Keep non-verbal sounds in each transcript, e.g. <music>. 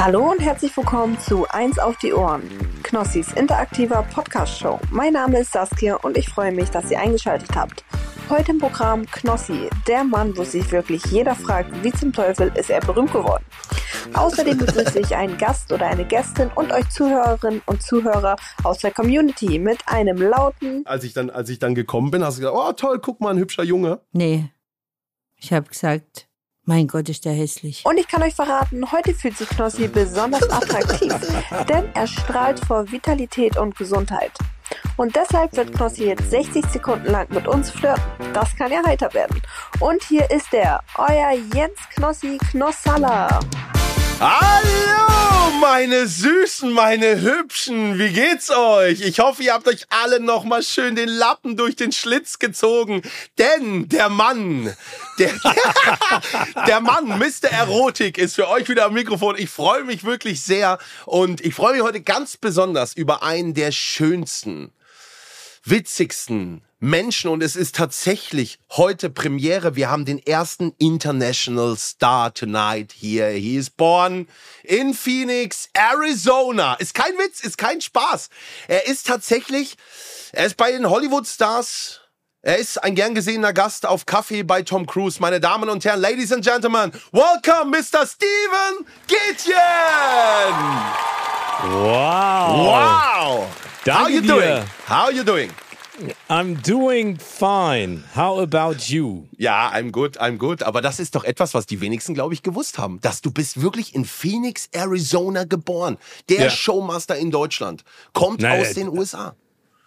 Hallo und herzlich willkommen zu Eins auf die Ohren, Knossis interaktiver Podcast-Show. Mein Name ist Saskia und ich freue mich, dass ihr eingeschaltet habt. Heute im Programm Knossi, der Mann, wo sich wirklich jeder fragt, wie zum Teufel ist er berühmt geworden. Außerdem begrüße ich einen Gast oder eine Gästin und euch Zuhörerinnen und Zuhörer aus der Community mit einem lauten. Als ich dann, als ich dann gekommen bin, hast du gesagt, oh toll, guck mal, ein hübscher Junge. Nee. Ich habe gesagt, mein Gott, ist der hässlich. Und ich kann euch verraten, heute fühlt sich Knossi besonders attraktiv, denn er strahlt vor Vitalität und Gesundheit. Und deshalb wird Knossi jetzt 60 Sekunden lang mit uns flirten. Das kann ja heiter werden. Und hier ist er, euer Jens Knossi Knossalla. Hallo, meine Süßen, meine Hübschen, wie geht's euch? Ich hoffe, ihr habt euch alle nochmal schön den Lappen durch den Schlitz gezogen, denn der Mann, der, <laughs> der Mann, Mr. Erotik, ist für euch wieder am Mikrofon. Ich freue mich wirklich sehr und ich freue mich heute ganz besonders über einen der schönsten, witzigsten, Menschen und es ist tatsächlich heute Premiere. Wir haben den ersten International Star tonight here. He is born in Phoenix, Arizona. Ist kein Witz, ist kein Spaß. Er ist tatsächlich, er ist bei den Hollywood Stars. Er ist ein gern gesehener Gast auf Kaffee bei Tom Cruise. Meine Damen und Herren, Ladies and Gentlemen, welcome Mr. Steven Gittchen! Wow. Wow! Danke How you dir. doing? How you doing? I'm doing fine. How about you? Ja, I'm good, I'm good. Aber das ist doch etwas, was die wenigsten, glaube ich, gewusst haben. Dass du bist wirklich in Phoenix, Arizona geboren. Der Ja. Showmaster in Deutschland. Kommt Nein, aus den USA.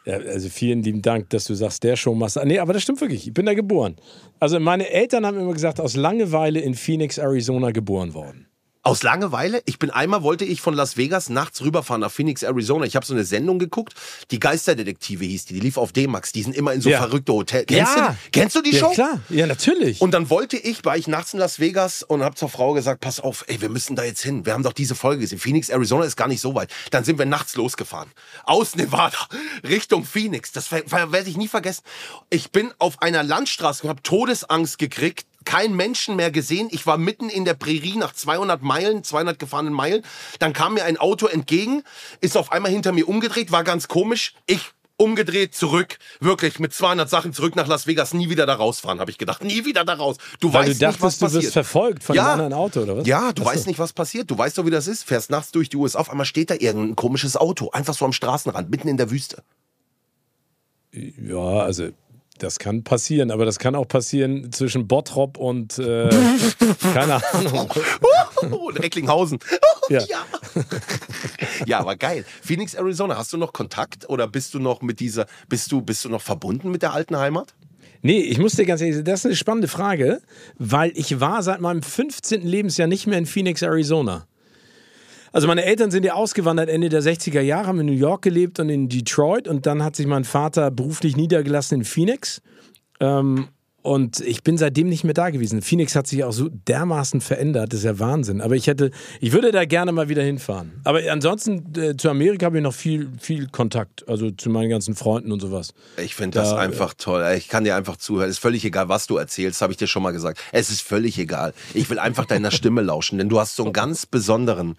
Ja, also vielen lieben Dank, dass du sagst, der Showmaster. Nee, aber das stimmt wirklich. Ich bin da geboren. Also meine Eltern haben immer gesagt, aus Langeweile in Phoenix, Arizona geboren worden. Aus Langeweile? Ich bin einmal, wollte ich von Las Vegas nachts rüberfahren nach Phoenix, Arizona. Ich habe so eine Sendung geguckt. Die Geisterdetektive hieß die. Die lief auf D-Max. Die sind immer in so Ja. verrückte Hotels. Kennst, Ja. du, kennst du die Ja, Show? klar. Ja, natürlich. Und dann wollte ich, war ich nachts in Las Vegas und habe zur Frau gesagt, pass auf, ey, wir müssen da jetzt hin. Wir haben doch diese Folge gesehen. Phoenix, Arizona ist gar nicht so weit. Dann sind wir nachts losgefahren. Aus Nevada Richtung Phoenix. Das werde ich nie vergessen. Ich bin auf einer Landstraße und habe Todesangst gekriegt. Kein Menschen mehr gesehen. Ich war mitten in der Prärie nach 200 Meilen, 200 gefahrenen Meilen. Dann kam mir ein Auto entgegen, ist auf einmal hinter mir umgedreht, war ganz komisch. Ich umgedreht, zurück, wirklich mit 200 Sachen zurück nach Las Vegas, nie wieder da rausfahren, habe ich gedacht. Nie wieder da raus. Du Weil weißt du nicht, was dachtest, du passiert. wirst verfolgt von Ja. einem anderen Auto, oder was? Ja, du Ach so. weißt nicht, was passiert. Du weißt doch, wie das ist. Fährst nachts durch die USA, auf einmal steht da irgendein komisches Auto, einfach so am Straßenrand, mitten in der Wüste. Ja, also das kann passieren, aber das kann auch passieren zwischen Bottrop und äh, <laughs> keine Ahnung. <laughs> und Recklinghausen. <laughs> Ja. ja. ja, aber geil. Phoenix, Arizona, hast du noch Kontakt oder bist du noch mit dieser, bist du, bist du noch verbunden mit der alten Heimat? Nee, ich muss dir ganz ehrlich sagen, das ist eine spannende Frage, weil ich war seit meinem 15. Lebensjahr nicht mehr in Phoenix, Arizona. Also meine Eltern sind ja ausgewandert Ende der 60er Jahre, haben in New York gelebt und in Detroit und dann hat sich mein Vater beruflich niedergelassen in Phoenix. Ähm, und ich bin seitdem nicht mehr da gewesen. Phoenix hat sich auch so dermaßen verändert, das ist ja Wahnsinn. Aber ich hätte, ich würde da gerne mal wieder hinfahren. Aber ansonsten äh, zu Amerika habe ich noch viel, viel Kontakt, also zu meinen ganzen Freunden und sowas. Ich finde das Da- einfach toll. Ich kann dir einfach zuhören. Es ist völlig egal, was du erzählst, habe ich dir schon mal gesagt. Es ist völlig egal. Ich will einfach deiner <laughs> Stimme lauschen, denn du hast so einen ganz besonderen,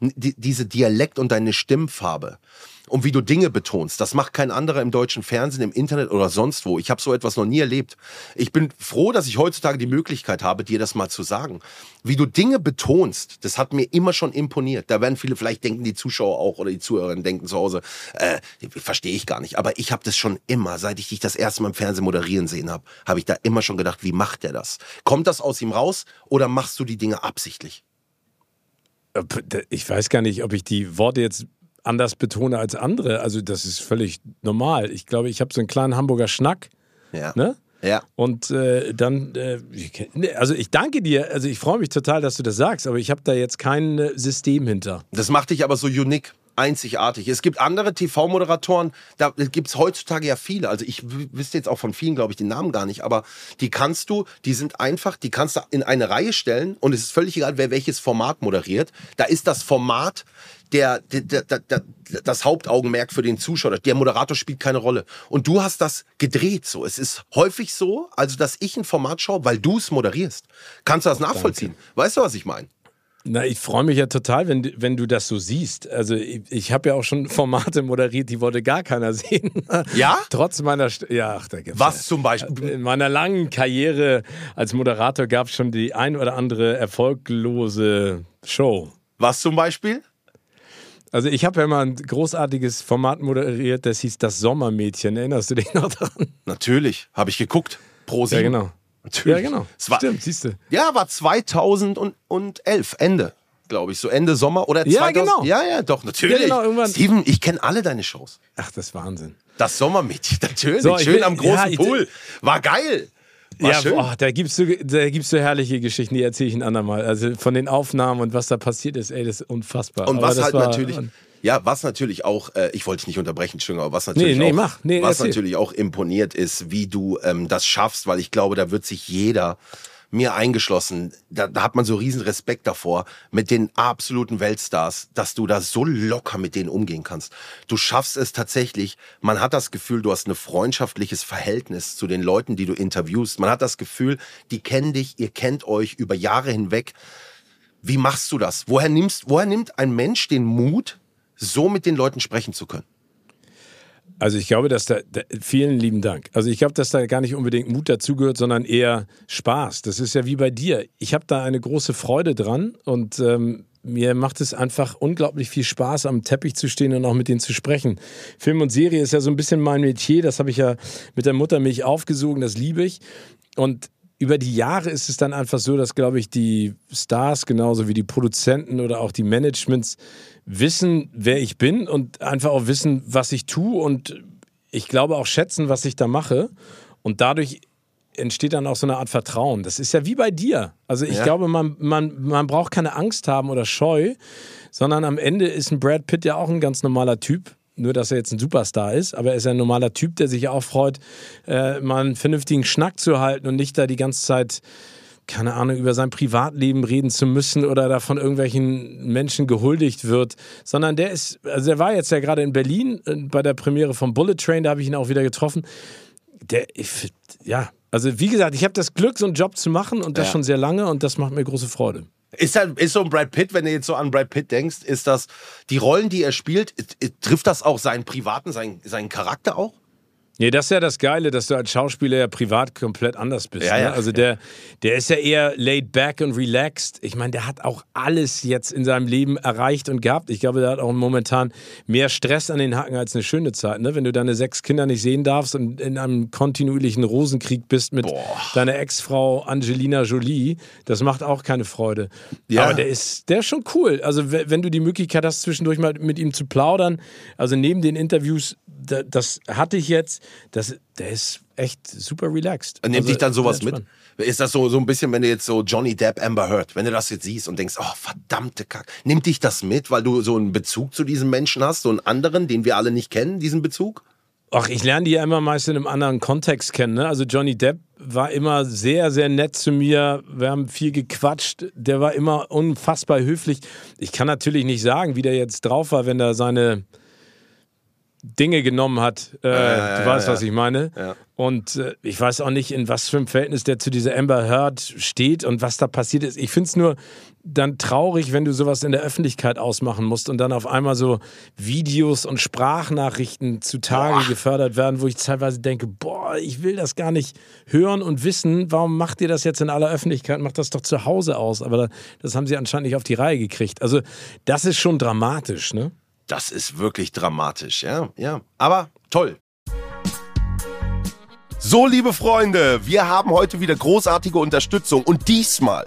die, diese Dialekt und deine Stimmfarbe. Und wie du Dinge betonst, das macht kein anderer im deutschen Fernsehen, im Internet oder sonst wo. Ich habe so etwas noch nie erlebt. Ich bin froh, dass ich heutzutage die Möglichkeit habe, dir das mal zu sagen. Wie du Dinge betonst, das hat mir immer schon imponiert. Da werden viele vielleicht denken, die Zuschauer auch oder die Zuhörerinnen denken zu Hause, äh, verstehe ich gar nicht. Aber ich habe das schon immer, seit ich dich das erste Mal im Fernsehen moderieren sehen habe, habe ich da immer schon gedacht, wie macht der das? Kommt das aus ihm raus oder machst du die Dinge absichtlich? Äh, Ich weiß gar nicht, ob ich die Worte jetzt anders betone als andere. Also das ist völlig normal. Ich glaube, ich habe so einen kleinen Hamburger Schnack. Ja. Ne? Ja. Und äh, dann, äh, nee, also ich danke dir, also ich freue mich total, dass du das sagst, aber ich habe da jetzt kein äh, System hinter. Das macht dich aber so unique. Einzigartig. Es gibt andere TV-Moderatoren, da gibt es heutzutage ja viele. Also ich wüsste jetzt auch von vielen, glaube ich, den Namen gar nicht, aber die kannst du, die sind einfach, die kannst du in eine Reihe stellen und es ist völlig egal, wer welches Format moderiert. Da ist das Format der, der, der, der, das Hauptaugenmerk für den Zuschauer. Der Moderator spielt keine Rolle. Und du hast das gedreht so. Es ist häufig so, also dass ich ein Format schaue, weil du es moderierst. Kannst du das nachvollziehen? Weißt du, was ich meine? Na, ich freue mich ja total, wenn, du- wenn du das so siehst. Also ich, ich habe ja auch schon Formate moderiert, die wollte gar keiner <laughs> sehen. Ja? Trotz meiner, St ja, ach, da gibt's Was ja. zum Beispiel? In meiner langen Karriere als Moderator gab es schon die ein oder andere erfolglose Show. Was zum Beispiel? Also ich habe ja mal ein großartiges Format moderiert, das hieß Das Sommermädchen. Erinnerst du dich noch daran? Natürlich, habe ich geguckt. Pro Ja, sieben. genau. Natürlich. Ja, genau. Es war, Stimmt, siehst du. Ja, war 2011, Ende, glaube ich. So Ende Sommer oder Ja, 2000 genau. Ja, ja, doch, natürlich. Ja, genau, irgendwann- Steven, ich kenne alle deine Shows. Ach, das ist Wahnsinn. Das Sommermädchen, <laughs> natürlich. So, Schön will- am großen ja, Pool. War geil. War ja, boah, da da gibt's so herrliche Geschichten, die erzähle ich ein andermal. Also von den Aufnahmen und was da passiert ist, ey, das ist unfassbar. Und was halt war- natürlich, ja, was natürlich auch, äh, ich wollte dich nicht unterbrechen, Schünger, aber was natürlich Nee, nee, auch, mach. Nee, was erzähl. natürlich auch imponiert ist, wie du ähm, das schaffst, weil ich glaube, da wird sich jeder mir eingeschlossen, da, da hat man so riesen Respekt davor, mit den absoluten Weltstars, dass du da so locker mit denen umgehen kannst. Du schaffst es tatsächlich, man hat das Gefühl, du hast ein freundschaftliches Verhältnis zu den Leuten, die du interviewst. Man hat das Gefühl, die kennen dich, ihr kennt euch über Jahre hinweg. Wie machst du das? Woher, nimmst, woher nimmt ein Mensch den Mut, so mit den Leuten sprechen zu können? Also ich glaube, dass da, da vielen lieben Dank. Also ich glaube, dass da gar nicht unbedingt Mut dazugehört, sondern eher Spaß. Das ist ja wie bei dir. Ich habe da eine große Freude dran und ähm, mir macht es einfach unglaublich viel Spaß, am Teppich zu stehen und auch mit denen zu sprechen. Film und Serie ist ja so ein bisschen mein Metier. Das habe ich ja mit der Muttermilch aufgesogen. Das liebe ich. Und über die Jahre ist es dann einfach so, dass, glaube ich, die Stars genauso wie die Produzenten oder auch die Managements wissen, wer ich bin und einfach auch wissen, was ich tue und ich glaube auch schätzen, was ich da mache. Und dadurch entsteht dann auch so eine Art Vertrauen. Das ist ja wie bei dir. Also ich Ja. glaube, man, man, man braucht keine Angst haben oder Scheu, sondern am Ende ist ein Brad Pitt ja auch ein ganz normaler Typ. Nur, dass er jetzt ein Superstar ist, aber er ist ein normaler Typ, der sich auch freut, äh, mal einen vernünftigen Schnack zu halten und nicht da die ganze Zeit, keine Ahnung, über sein Privatleben reden zu müssen oder da von irgendwelchen Menschen gehuldigt wird, sondern der ist, also der war jetzt ja gerade in Berlin äh, bei der Premiere von Bullet Train, da habe ich ihn auch wieder getroffen. Der, ich, ja, also wie gesagt, ich habe das Glück, so einen Job zu machen und das Ja. schon sehr lange und das macht mir große Freude. Ist, halt, ist so ein Brad Pitt, wenn du jetzt so an Brad Pitt denkst, ist das die Rollen, die er spielt, trifft das auch seinen privaten, seinen, seinen Charakter auch? Nee, das ist ja das Geile, dass du als Schauspieler ja privat komplett anders bist. Ja, ne? ja. Also der, der ist ja eher laid back und relaxed. Ich meine, der hat auch alles jetzt in seinem Leben erreicht und gehabt. Ich glaube, der hat auch momentan mehr Stress an den Hacken als eine schöne Zeit. Ne? Wenn du deine sechs Kinder nicht sehen darfst und in einem kontinuierlichen Rosenkrieg bist mit deiner Ex-Frau Angelina Jolie, das macht auch keine Freude. Ja. Aber der ist, der ist schon cool. Also wenn du die Möglichkeit hast, zwischendurch mal mit ihm zu plaudern, also neben den Interviews, da, das hatte ich jetzt, das, der ist echt super relaxed. Nimmt also, dich dann sowas mit? Ist das so, so ein bisschen, wenn du jetzt so Johnny Depp, Amber Heard, wenn du das jetzt siehst und denkst, oh, verdammte Kack, nimmt dich das mit, weil du so einen Bezug zu diesem Menschen hast, so einen anderen, den wir alle nicht kennen, diesen Bezug? Ach, ich lerne die ja immer meist in einem anderen Kontext kennen. Ne? Also Johnny Depp war immer sehr, sehr nett zu mir. Wir haben viel gequatscht. Der war immer unfassbar höflich. Ich kann natürlich nicht sagen, wie der jetzt drauf war, wenn er seine Dinge genommen hat. Äh, ja, du ja, weißt, ja. was ich meine. Und äh, ich weiß auch nicht, in was für einem Verhältnis der zu dieser Amber Heard steht und was da passiert ist. Ich finde es nur dann traurig, wenn du sowas in der Öffentlichkeit ausmachen musst und dann auf einmal so Videos und Sprachnachrichten zutage gefördert werden, wo ich teilweise denke, boah, ich will das gar nicht hören und wissen. Warum macht ihr das jetzt in aller Öffentlichkeit? Macht das doch zu Hause aus. Aber da, das haben sie anscheinend nicht auf die Reihe gekriegt. Also das ist schon dramatisch, ne? Das ist wirklich dramatisch, ja, ja. Aber toll. So, liebe Freunde, wir haben heute wieder großartige Unterstützung und diesmal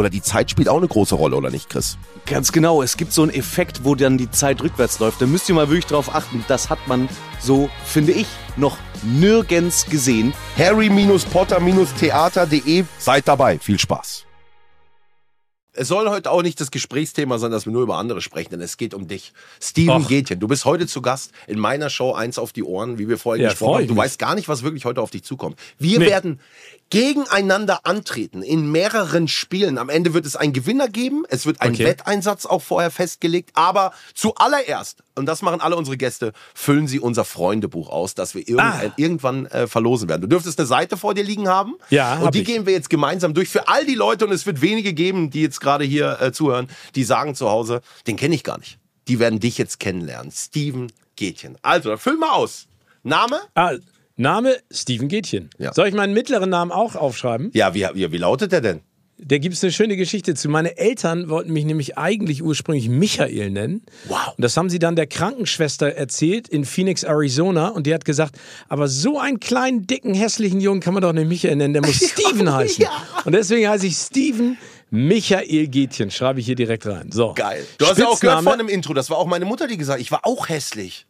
oder die Zeit spielt auch eine große Rolle, oder nicht, Chris? Ganz genau, es gibt so einen Effekt, wo dann die Zeit rückwärts läuft. Da müsst ihr mal wirklich drauf achten. Das hat man so, finde ich, noch nirgends gesehen. harry-potter-theater.de. Seid dabei. Viel Spaß. Es soll heute auch nicht das Gesprächsthema sein, dass wir nur über andere sprechen, denn es geht um dich. Steven Och. Gätchen, du bist heute zu Gast in meiner Show Eins auf die Ohren, wie wir vorhin Ja, gesprochen haben. Du mich. weißt gar nicht, was wirklich heute auf dich zukommt. Wir Nee. werden gegeneinander antreten in mehreren Spielen. Am Ende wird es einen Gewinner geben. Es wird ein Okay. Wetteinsatz auch vorher festgelegt. Aber zuallererst, und das machen alle unsere Gäste, füllen sie unser Freundebuch aus, das wir irgend Ah. irgendwann äh, verlosen werden. Du dürftest eine Seite vor dir liegen haben. Ja, Und hab die ich. gehen wir jetzt gemeinsam durch. Für all die Leute, und es wird wenige geben, die jetzt gerade hier äh, zuhören, die sagen zu Hause, den kenne ich gar nicht. Die werden dich jetzt kennenlernen. Steven Gätchen. Also, füll mal aus. Name? Ah, Name Steven Gätchen. Ja. Soll ich meinen mittleren Namen auch aufschreiben? Ja, wie, wie, wie lautet der denn? Da gibt es eine schöne Geschichte zu. Meine Eltern wollten mich nämlich eigentlich ursprünglich Michael nennen. Wow. Und das haben sie dann der Krankenschwester erzählt in Phoenix, Arizona. Und die hat gesagt, aber so einen kleinen, dicken, hässlichen Jungen kann man doch nicht Michael nennen, der muss <laughs> Steven heißen. Und deswegen heiße ich Steven Michael Gätchen. Schreibe ich hier direkt rein. So. Geil. Du hast ja auch gehört vorhin im Intro, das war auch meine Mutter, die gesagt hat, ich war auch hässlich.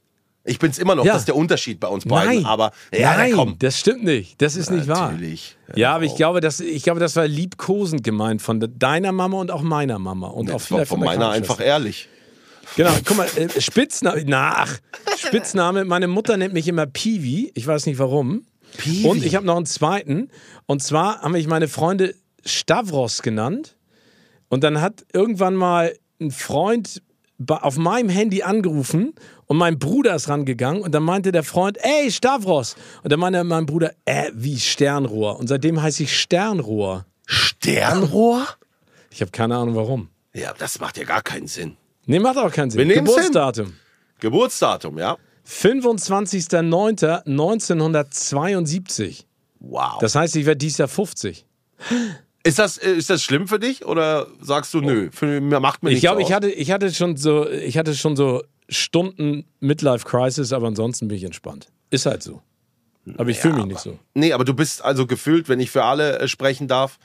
Ich bin's immer noch, Ja. das ist der Unterschied bei uns beiden. Nein, Aber ja, nein, komm. das stimmt nicht. Das ist nicht wahr. Natürlich. Ja, aber ich glaube, das, ich glaube, das war liebkosend gemeint von de- deiner Mama und auch meiner Mama. Und auch war vielleicht von von meiner einfach ehrlich. Genau, guck mal, äh, Spitzname, na, ach, Spitzname, meine Mutter nennt mich immer Piwi, ich weiß nicht warum. Piwi. Und ich habe noch einen zweiten, und zwar haben mich meine Freunde Stavros genannt. Und dann hat irgendwann mal ein Freund auf meinem Handy angerufen und mein Bruder ist rangegangen und dann meinte der Freund, ey, Stavros. Und dann meinte mein Bruder, äh, wie Sternrohr. Und seitdem heiße ich Sternrohr. Sternrohr? Ich habe keine Ahnung warum. Ja, das macht ja gar keinen Sinn. Nee, macht auch keinen Sinn. Wir nehmen's hin. Geburtsdatum. Geburtsdatum, ja? 25.09.1972. Wow. Das heißt, ich werde dieses Jahr 50. ist, das, äh, ist das schlimm für dich oder sagst du, nö, für, mir macht mir Ich nichts glaube, aus? ich hatte, ich hatte schon so, ich hatte schon so Stunden Midlife Crisis, aber ansonsten bin ich entspannt. Ist halt so. Aber ich fühle mich nicht so. Nee, aber du bist also gefühlt, wenn ich für alle äh, sprechen darf,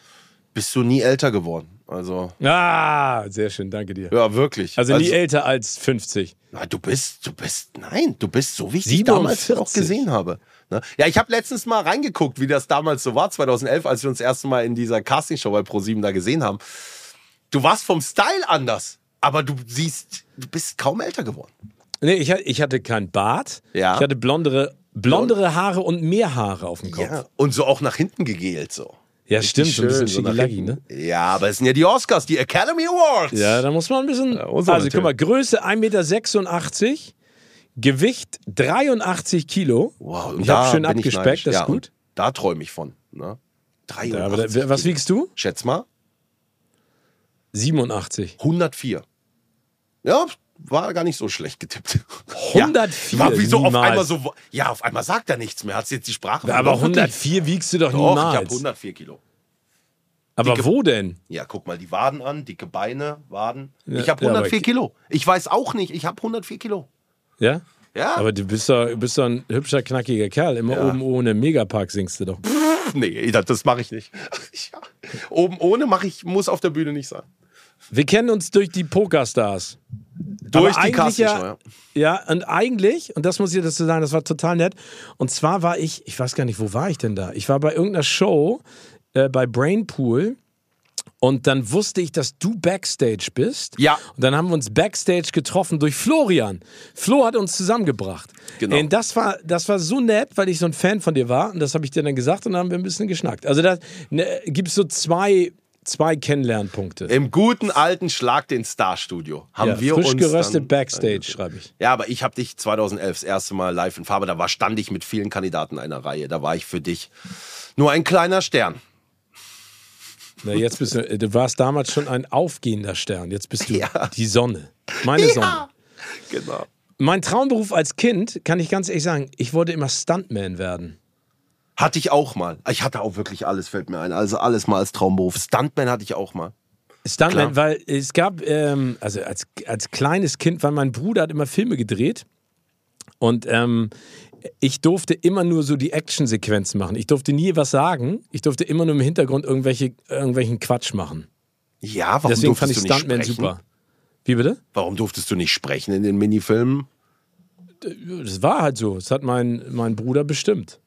bist du nie älter geworden. Also, Ah, sehr schön, danke dir. ja, wirklich. Also nie älter als 50. Na, du bist, du bist, nein, du bist so, wie ich dich damals 47. auch gesehen habe. Ne? Ja, ich habe letztens mal reingeguckt, wie das damals so war, 2011, als wir uns das erste Mal in dieser Castingshow bei ProSieben da gesehen haben. Du warst vom Style anders, aber du siehst, du bist kaum älter geworden. Nee, ich, hatte- ich hatte keinen Bart. Ja. Ich hatte blondere, blondere Haare und mehr Haare auf dem Kopf. Ja, und so auch nach hinten gegelt so. Ja, Richtig stimmt, so ein bisschen hinten. ne? Ja, aber es sind ja die Oscars, die Academy Awards. Ja, da muss man ein bisschen. man also guck mal, natürlich. Größe 1,86 Meter, Gewicht 83 Kilo. Wow, und ich habe da schön abgespeckt, das ja, ist gut. und Da träume ich von. Ne? 83 Ja, aber da, was Kilo. wiegst du? Schätz mal. 87. 104. Ja, war gar nicht so schlecht getippt. 104, Ja, war wie so auf einmal so. Ja, auf einmal sagt er nichts mehr. Hat jetzt die Sprache Aber verloren? Wirklich? 104 wiegst du doch, Doch, ich niemals. habe 104 Kilo. aber dicke- wo denn? Ja, guck mal die Waden an, dicke Beine, Waden. Ja, ich habe ja, 104 aber- Kilo. Ich weiß auch nicht, ich habe 104 Kilo. Ja? Ja? Aber du bist doch, bist doch ein hübscher, knackiger Kerl. Immer oben ohne Megapark singst du doch. nee, das, das mache ich nicht. <laughs> Oben ohne mache ich, muss auf der Bühne nicht sein. Wir kennen uns durch die Pokerstars. Durch Aber die eigentlich ja, Castingshow, ja, und eigentlich, und das muss ich dazu sagen, das war total nett. Und zwar war ich, ich weiß gar nicht, wo war ich denn da? Ich war bei irgendeiner Show äh, bei Brainpool. Und dann wusste ich, dass du Backstage bist. Ja. Und dann haben wir uns Backstage getroffen durch Florian. Flo hat uns zusammengebracht. Genau. Und das war, das war so nett, weil ich so ein Fan von dir war. Und das habe ich dir dann gesagt und dann haben wir ein bisschen geschnackt. Also da ne, gibt es so zwei, zwei Kennenlernpunkte. Im guten alten Schlag den Star-Studio haben ja, wir frisch uns geröstet dann, Backstage, schreibe ich. Ja, aber ich habe dich 2011 das erste Mal live in Farbe. Da war stand ich mit vielen Kandidaten einer Reihe. Da war ich für dich nur ein kleiner Stern. Na, jetzt bist du, du warst damals schon ein aufgehender Stern. Jetzt bist du <laughs> Ja. die Sonne. Meine Sonne. Genau. Mein Traumberuf als Kind, kann ich ganz ehrlich sagen, ich wollte immer Stuntman werden. Hatte ich auch mal. Ich hatte auch wirklich alles, fällt mir ein. Also alles mal als Traumberuf. Stuntman hatte ich auch mal. Stuntman, Klar. weil es gab, ähm, also als, als kleines Kind, weil mein Bruder hat immer Filme gedreht und ähm, ich durfte immer nur so die Actionsequenzen machen. Ich durfte nie was sagen. Ich durfte immer nur im Hintergrund irgendwelche, irgendwelchen Quatsch machen. Ja, warum Deswegen fand ich Stuntman super. Wie bitte? Warum durftest du nicht sprechen in den Minifilmen? Das war halt so. Das hat mein, mein Bruder bestimmt.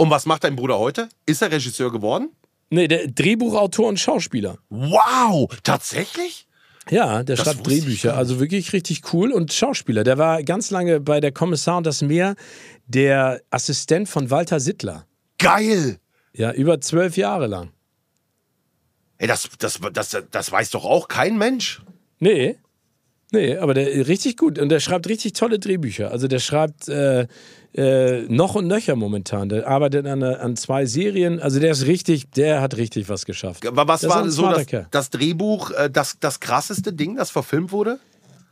Und was macht dein Bruder heute? Ist er Regisseur geworden? Nee, der Drehbuchautor und Schauspieler. Wow, tatsächlich? Ja, der Das schreibt Drehbücher. Also wirklich richtig cool und Schauspieler. Der war ganz lange bei der Kommissar und das Meer der Assistent von Walter Sittler. Geil! Ja, über zwölf Jahre lang. Ey, das, das, das, das weiß doch auch kein Mensch. Nee. Nee, aber der richtig gut. Und der schreibt richtig tolle Drehbücher. Also der schreibt äh, äh, noch und nöcher momentan. Der arbeitet an, an zwei Serien. Also der ist richtig, der hat richtig was geschafft. Aber was Das war so das, das Drehbuch, äh, das, das krasseste Ding, das verfilmt wurde?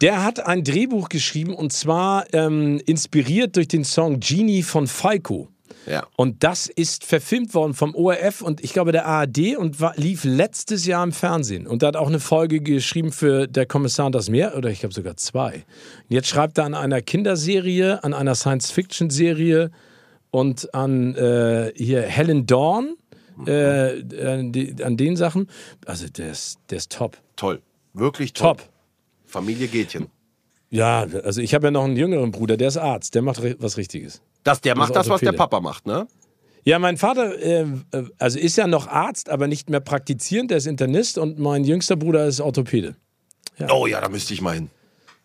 Der hat ein Drehbuch geschrieben und zwar ähm, inspiriert durch den Song Genie von Falco. Ja. Und das ist verfilmt worden vom ORF und ich glaube der ARD und war, lief letztes Jahr im Fernsehen. Und da hat auch eine Folge geschrieben für Der Kommissar und das Meer, oder ich glaube sogar zwei. Und jetzt schreibt er an einer Kinderserie, an einer Science-Fiction-Serie und an äh, hier Helen Dawn, äh, an, die, an den Sachen. Also der ist, der ist top. Toll. Wirklich toll. Top. Familie Gätchen. Ja, also ich habe ja noch einen jüngeren Bruder, der ist Arzt, der macht was Richtiges. Das, der macht das, was der. Papa macht, ne? Ja, mein Vater äh, also ist ja noch Arzt, aber nicht mehr praktizierend, der ist Internist und mein jüngster Bruder ist Orthopäde. Oh ja, da müsste ich mal hin.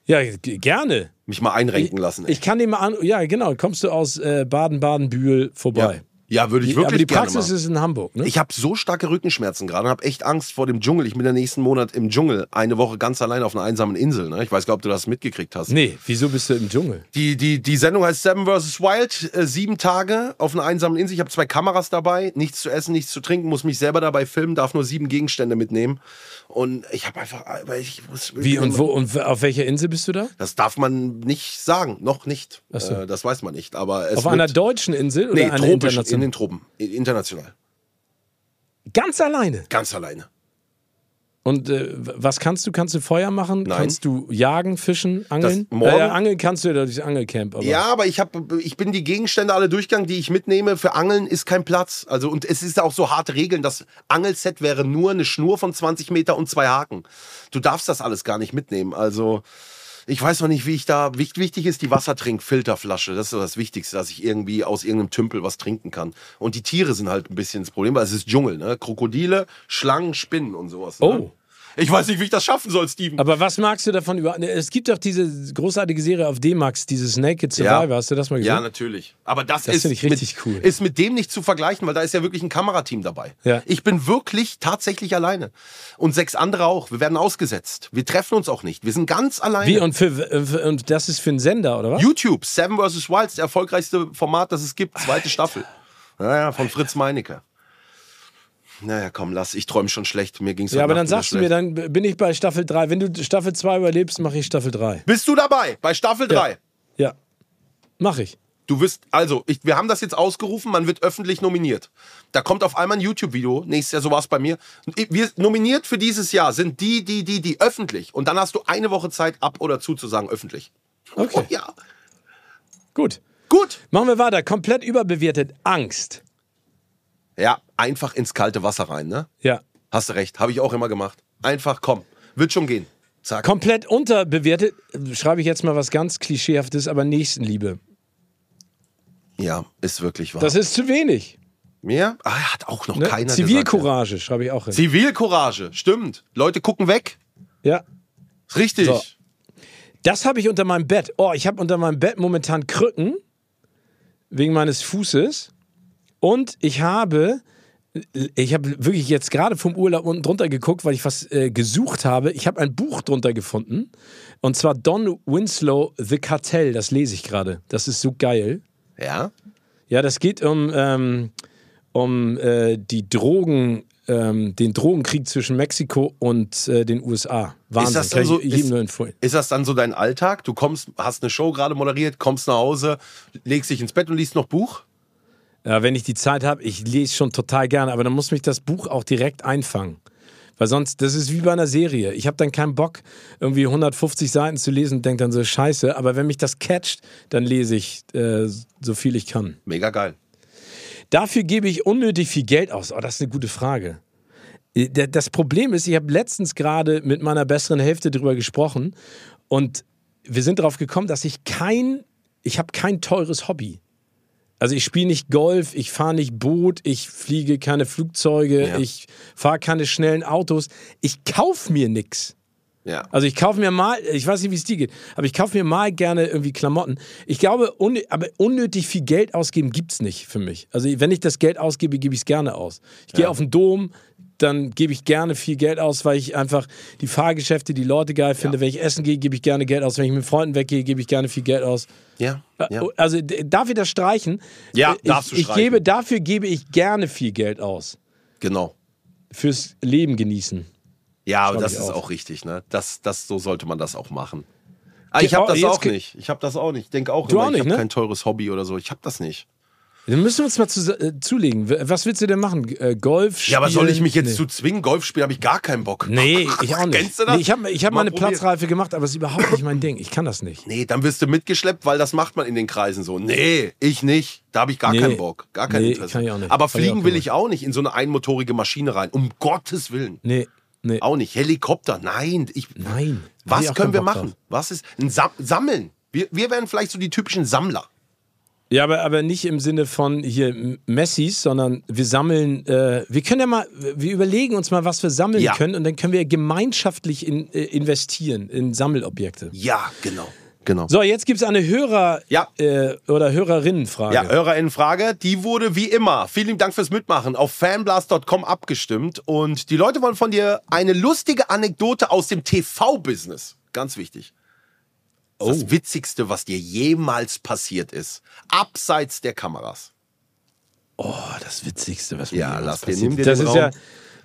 Ja, gerne. Mich mal einrenken lassen. ey. Ich kann dir mal an, ja genau, kommst du aus äh, Baden-Baden-Bühl vorbei. ja. Ja, würde ich Die, wirklich aber die gerne Praxis mal. ist in Hamburg, ne? Ich habe so starke Rückenschmerzen gerade und habe echt Angst vor dem Dschungel. Ich bin der nächsten Monat im Dschungel, eine Woche ganz allein auf einer einsamen Insel. Ne? Ich weiß gar nicht, ob du das mitgekriegt hast. nee, wieso bist du im Dschungel? Die, die, die Sendung heißt Seven vs. Wild. Äh, sieben Tage auf einer einsamen Insel. Ich habe zwei Kameras dabei, nichts zu essen, nichts zu trinken, muss mich selber dabei filmen, darf nur sieben Gegenstände mitnehmen. Und ich habe einfach. weil Ich muss, Wie und wo und auf welcher Insel bist du da? Das darf man nicht sagen, noch nicht. So. Äh, das weiß man nicht. Aber es Auf einer deutschen Insel oder Nee, einer internationalen? Den Tropen. I- International. Ganz alleine. Ganz alleine. Und äh, was kannst du? Kannst du Feuer machen? Nein. Kannst du jagen, fischen, angeln? morgen- äh, angeln kannst du ja durchs Angelcamp. Aber Ja, aber ich, hab, ich bin die Gegenstände alle durchgegangen, die ich mitnehme. Für Angeln ist kein Platz. Also, und es ist auch so harte Regeln. Das Angelset wäre nur eine Schnur von 20 Meter und zwei Haken. Du darfst das alles gar nicht mitnehmen. Also, ich weiß noch nicht, wie ich da. Wichtig, ist die Wassertrinkfilterflasche. Das ist das Wichtigste, dass ich irgendwie aus irgendeinem Tümpel was trinken kann. Und die Tiere sind halt ein bisschen das Problem, weil es ist Dschungel, ne? Krokodile, Schlangen, Spinnen und sowas. Ne? Oh. Ich weiß nicht, wie ich das schaffen soll, Steven. Aber was magst du davon über? ne, Es gibt doch diese großartige Serie auf D-Max, dieses Naked Survivor. Hast du das mal gesehen? Ja, natürlich. Aber das, Das ist, finde ich richtig mit, cool. ist mit dem nicht zu vergleichen, weil da ist ja wirklich ein Kamerateam dabei. Ja. Ich bin wirklich tatsächlich alleine. Und sechs andere auch. Wir werden ausgesetzt. Wir treffen uns auch nicht. Wir sind ganz alleine. Wie und für, für und das ist für einen Sender oder was? YouTube, Seven vs. Wilds, der erfolgreichste Format, das es gibt. Zweite Staffel. Naja, von Fritz Meinecke. Naja, komm, lass. Ich träume schon schlecht. Mir ging's ja, heute aber dann Nacht sagst du mir, dann bin ich bei Staffel 3. Wenn du Staffel 2 überlebst, mache ich Staffel 3. Bist du dabei? Bei Staffel 3? Ja. Mach ich. Du wirst, also, ich, wir haben das jetzt ausgerufen, man wird öffentlich nominiert. Da kommt auf einmal ein YouTube-Video, nächstes Jahr, so war es bei mir. Wir nominiert für dieses Jahr sind die, die, die, die öffentlich. Und dann hast du eine Woche Zeit, ab oder zu zu sagen, öffentlich. Okay. Oh, <laughs> ja. Gut. Gut. Machen wir weiter. Komplett überbewertet. Angst. Ja, einfach ins kalte Wasser rein, ne? Ja. Hast du recht, habe ich auch immer gemacht. Einfach, komm, wird schon gehen. Zack. Komplett unterbewertet, schreibe ich jetzt mal was ganz Klischeehaftes, aber Nächstenliebe. Ja, ist wirklich wahr. Das ist zu wenig. Mir? Ah, hat auch noch Ne? keiner gesagt. Zivilcourage schreibe ich auch hin. Zivilcourage, stimmt. Leute gucken weg. Ja. Richtig. So. Das habe ich unter meinem Bett. Oh, ich habe unter meinem Bett momentan Krücken wegen meines Fußes. Und ich habe, ich habe wirklich jetzt gerade vom Urlaub unten drunter geguckt, weil ich was äh, gesucht habe. Ich habe ein Buch drunter gefunden. Und zwar Don Winslow, The Cartel. Das lese ich gerade. Das ist so geil. Ja? Ja, das geht um, ähm, um äh, die Drogen, ähm, den Drogenkrieg zwischen Mexiko und äh, den USA. Wahnsinn. das dann so- ist-. Ist das dann so dein Alltag? Du kommst, hast eine Show gerade moderiert, kommst nach Hause, legst dich ins Bett und liest noch Buch? Ja, wenn ich die Zeit habe, ich lese schon total gerne, aber dann muss mich das Buch auch direkt einfangen. Weil sonst, das ist wie bei einer Serie. Ich habe dann keinen Bock, irgendwie 150 Seiten zu lesen und denke dann so, scheiße. Aber wenn mich das catcht, dann lese ich äh, so viel ich kann. Mega geil. Dafür gebe ich unnötig viel Geld aus. Oh, das ist eine gute Frage. Äh, Das Problem ist, ich habe letztens gerade mit meiner besseren Hälfte drüber gesprochen und wir sind darauf gekommen, dass ich kein, ich habe kein teures Hobby. Also ich spiele nicht Golf, ich fahre nicht Boot, ich fliege keine Flugzeuge, Ja. ich fahre keine schnellen Autos. Ich kaufe mir nichts. Ja. Also ich kaufe mir mal, ich weiß nicht, wie es dir geht, aber ich kaufe mir mal gerne irgendwie Klamotten. Ich glaube, un, aber unnötig viel Geld ausgeben gibt's nicht für mich. Also wenn ich das Geld ausgebe, gebe ich es gerne aus. Ich gehe auf den Dom, dann gebe ich gerne viel Geld aus, weil ich einfach die Fahrgeschäfte, die Leute geil finde. Wenn ich essen gehe, gebe ich gerne Geld aus. Wenn ich mit Freunden weggehe, gebe ich gerne viel Geld aus. Ja. ja. Äh, Also d- darf ich das streichen? Ja, Äh, ich, darfst du ich streichen. gebe, Dafür gebe ich gerne viel Geld aus. Genau. Fürs Leben genießen. Ja, aber das ich ist auf. auch richtig, ne? Das, das, so sollte man das auch machen. Ah, ich habe oh, das auch nicht. Ich habe das auch nicht. Ich denke auch Du immer, auch ich nicht, habe ne? kein teures Hobby oder so. Ich habe das nicht. Dann müssen wir uns mal zu, äh, zulegen. Was willst du denn machen? Äh, Golf? Ja, aber soll ich spielen? mich jetzt nee. zu zwingen? Golf spielen habe ich gar keinen Bock. Nee, ich auch nicht. Kennst du das? Nee, ich habe ich hab Mal mal eine probiert. Platzreife gemacht, aber es ist überhaupt nicht mein Ding. Ich kann das nicht. Nee, dann wirst du mitgeschleppt, weil das macht man in den Kreisen so. Nee, ich nicht. Da habe ich gar Nee. keinen Bock. Gar kein Nee, Interesse. kann ich auch nicht. Aber Hab ich fliegen will ich auch nicht in so eine einmotorige Maschine rein. Um Gottes Willen. Nee, nee. Auch nicht. Helikopter. Nein. Ich, Nein. Was können wir machen? drauf. Was ist Sam Sammeln? Wir, wir wären vielleicht so die typischen Sammler. Ja, aber, aber nicht im Sinne von hier Messis, sondern wir sammeln, äh, wir können ja mal, wir überlegen uns mal, was wir sammeln Ja. können und dann können wir gemeinschaftlich in, äh, investieren in Sammelobjekte. Ja, genau. Genau. So, jetzt gibt es eine Hörer- Ja. äh, oder Hörerinnenfrage. Ja, HörerInnenfrage, die wurde wie immer, vielen lieben Dank fürs Mitmachen, auf fanblast.com abgestimmt und die Leute wollen von dir eine lustige Anekdote aus dem TV-Business. Ganz wichtig. Oh. Das Witzigste, was dir jemals passiert ist. Abseits der Kameras. Oh, das Witzigste, was mir Ja, lass passiert. nimm dir das den ist Raum. ja,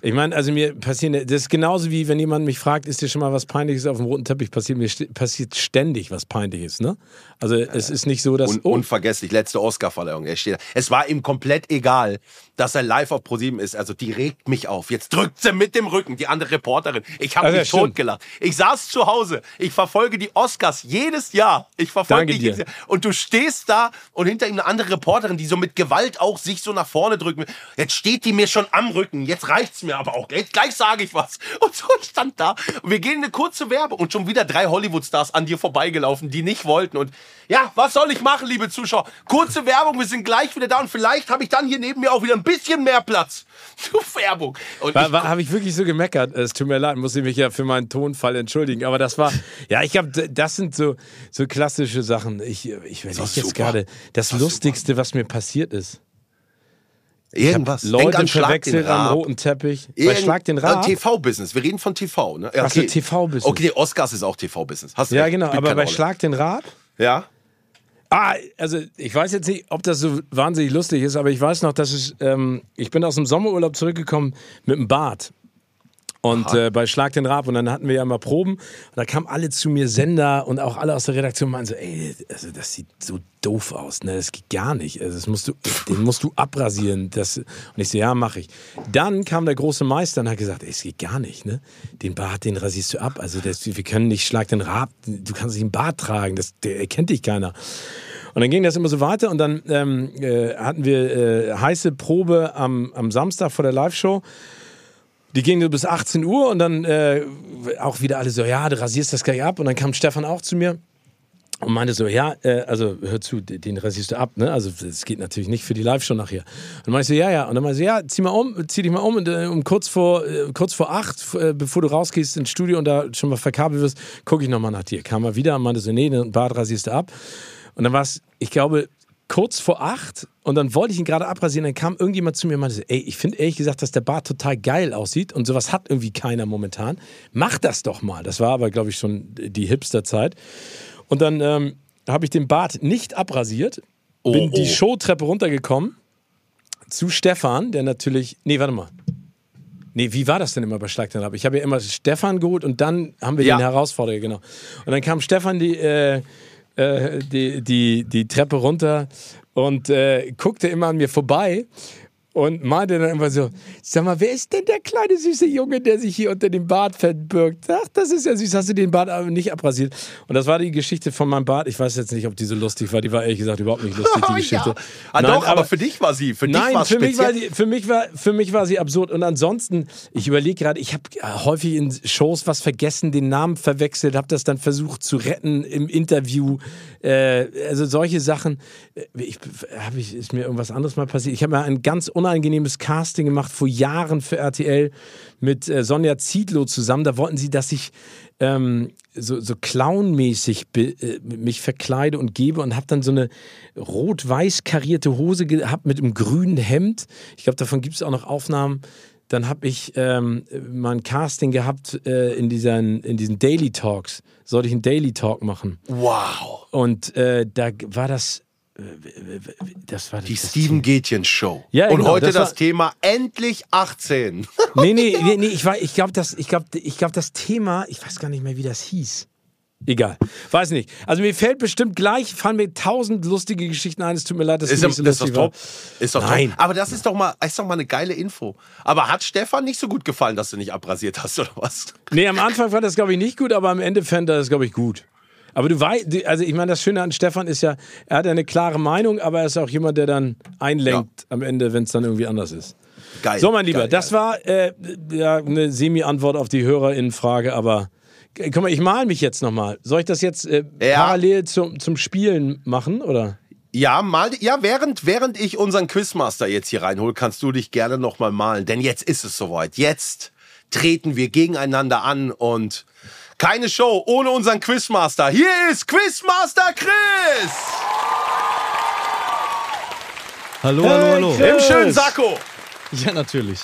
ich meine, also mir passieren, das ist genauso wie wenn jemand mich fragt, ist dir schon mal was Peinliches auf dem roten Teppich passiert? Mir st passiert ständig was Peinliches, ne? Also es ist nicht so, dass Un oh, Unvergesslich, letzte Oscar-Verleihung. Er steht da. Es war ihm komplett egal, dass er live auf ProSieben ist. Also die regt mich auf. Jetzt drückt sie mit dem Rücken, die andere Reporterin. Ich habe Also, mich stimmt. totgelacht. Ich saß zu Hause. Ich verfolge die Oscars jedes Jahr. Ich verfolge Danke die dir. jedes Jahr. Und du stehst da und hinter ihm eine andere Reporterin, die so mit Gewalt auch sich so nach vorne will. Jetzt steht die mir schon am Rücken. Jetzt reicht's mir aber auch. Jetzt gleich sage ich was. <laughs> Und so stand da. Und wir gehen in eine kurze Werbung und schon wieder drei Hollywood-Stars an dir vorbeigelaufen, die nicht wollten. Und ja, was soll ich machen, liebe Zuschauer? Kurze Werbung, wir sind gleich wieder da und vielleicht habe ich dann hier neben mir auch wieder ein bisschen mehr Platz. <laughs> Du Werbung. Ich, habe ich wirklich so gemeckert. Es tut mir leid, muss ich mich ja für meinen Tonfall entschuldigen. Aber das war, ja, ich habe, das sind so, so klassische Sachen. Ich, ich war jetzt super. gerade das war Lustigste, was mir passiert ist. Irgendwas. Denk Leute an Schlag den am Raab. roten Teppich. Bei Irgend- Schlag den äh, Rad. TV-Business. Wir reden von TV, ne? Ja, Ach so, TV-Business. Okay, nee, Oscars ist auch TV-Business. Hast du Ja, recht. genau. Aber bei Rolle. Schlag den Rad. Ja. Ah, also ich weiß jetzt nicht, ob das so wahnsinnig lustig ist, aber ich weiß noch, dass ich, ähm, ich bin aus dem Sommerurlaub zurückgekommen mit einem Bart. Und äh, bei Schlag den Rab und dann hatten wir ja mal Proben und da kamen alle zu mir Sender und auch alle aus der Redaktion und meinten so, ey, also das sieht so doof aus, ne? Das geht gar nicht. Also das musst du, den musst du abrasieren. Das, und ich so, ja, mach ich. Dann kam der große Meister und hat gesagt, ey, es geht gar nicht, ne? Den Bart, den rasierst du ab. Also das, wir können nicht Schlag den Rab, du kannst nicht einen Bart tragen, das, der erkennt dich keiner. Und dann ging das immer so weiter und dann ähm, äh, hatten wir äh, heiße Probe am, am Samstag vor der Live-Show. Die gingen so bis 18 Uhr und dann äh, auch wieder alle so, ja, du rasierst das gleich ab. Und dann kam Stefan auch zu mir und meinte so, ja, äh, also hör zu, den rasierst du ab, ne? Also das geht natürlich nicht für die Live-Show nachher. Und dann meinte ich so, ja, ja. Und dann meinte ich so, ja, zieh mal um, zieh dich mal um und äh, um kurz vor, äh, kurz vor acht, äh, bevor du rausgehst ins Studio und da schon mal verkabelt wirst, gucke ich nochmal nach dir. Kam er wieder und meinte so, nee, den Bart rasierst du ab. Und dann war es, ich glaube, kurz vor acht und dann wollte ich ihn gerade abrasieren. Dann kam irgendjemand zu mir und meinte, ey, ich finde ehrlich gesagt, dass der Bart total geil aussieht und sowas hat irgendwie keiner momentan. Mach das doch mal. Das war aber, glaube ich, schon die Hipster-Zeit. Und dann ähm, habe ich den Bart nicht abrasiert, bin oh. die Showtreppe runtergekommen zu Stefan, der natürlich, nee, warte mal. Nee, wie war das denn immer bei Schlag den Rab? Ich habe ja immer Stefan geholt und dann haben wir Ja. den Herausforderer, genau. Und dann kam Stefan die, äh, äh, die, die, die Treppe runter und äh, guckte immer an mir vorbei und meinte dann immer so, sag mal, wer ist denn der kleine süße Junge, der sich hier unter dem Bart verbirgt? Ach, das ist ja süß, hast du den Bart aber nicht abrasiert? Und das war die Geschichte von meinem Bart. Ich weiß jetzt nicht, ob die so lustig war. Die war ehrlich gesagt überhaupt nicht lustig, die <laughs> Geschichte. Ah, Nein, doch, aber, für dich war sie. Für dich Nein, war es für mich, war sie, für, mich war, für mich war sie absurd. Und ansonsten, ich überlege gerade, ich habe häufig in Shows was vergessen, den Namen verwechselt, habe das dann versucht zu retten im Interview. Äh, also solche Sachen. Äh, Ich, hab ich, ist mir irgendwas anderes mal passiert? Ich habe mal ein ganz unangenehmes Casting gemacht vor Jahren für RTL mit äh, Sonja Ziedlow zusammen. Da wollten sie, dass ich ähm, so, so clownmäßig äh, mich verkleide und gebe und habe dann so eine rot-weiß karierte Hose gehabt mit einem grünen Hemd. Ich glaube, davon gibt es auch noch Aufnahmen. Dann habe ich ähm, mal ein Casting gehabt äh, in, diesen, in diesen Daily Talks. Sollte ich einen Daily Talk machen. Wow. Und äh, da war das. Äh, Das war Die das Steven Gätchen Show. Ja, Und genau, heute das das, war- Thema endlich 18. <laughs> Nee, nee, nee, <laughs> nee ich, war- ich glaube, das, ich glaub, ich glaub, das Thema, ich weiß gar nicht mehr, wie das hieß. Egal, weiß nicht. Also mir fällt bestimmt gleich, fallen mir tausend lustige Geschichten ein. Es tut mir leid, dass Ist, nicht so ist doch lustig war. top. Ist doch Nein. top. Aber das ist doch mal, ist doch mal eine geile Info. Aber hat Stefan nicht so gut gefallen, dass du nicht abrasiert hast, oder was? Nee, am Anfang fand das, glaube ich, nicht gut, aber am Ende fand er das, glaube ich, gut. Aber du weißt, also ich meine, das Schöne an Stefan ist ja, er hat ja eine klare Meinung, aber er ist auch jemand, der dann einlenkt am Ende, wenn es dann irgendwie anders ist. Geil. So, mein Lieber, geil, das geil. war äh, ja, eine Semi-Antwort auf die HörerInnen-Frage, aber äh, guck mal, ich mal mich jetzt nochmal. Soll ich das jetzt äh, Ja. parallel zum, zum Spielen machen, oder? Ja, mal, ja, während, während ich unseren Quizmaster jetzt hier reinhole, kannst du dich gerne nochmal malen. Denn jetzt ist es soweit. Jetzt treten wir gegeneinander an und keine Show ohne unseren Quizmaster. Hier ist Quizmaster Chris! Hallo, hallo, hallo. Chris. Im schönen Sakko. Ja, natürlich.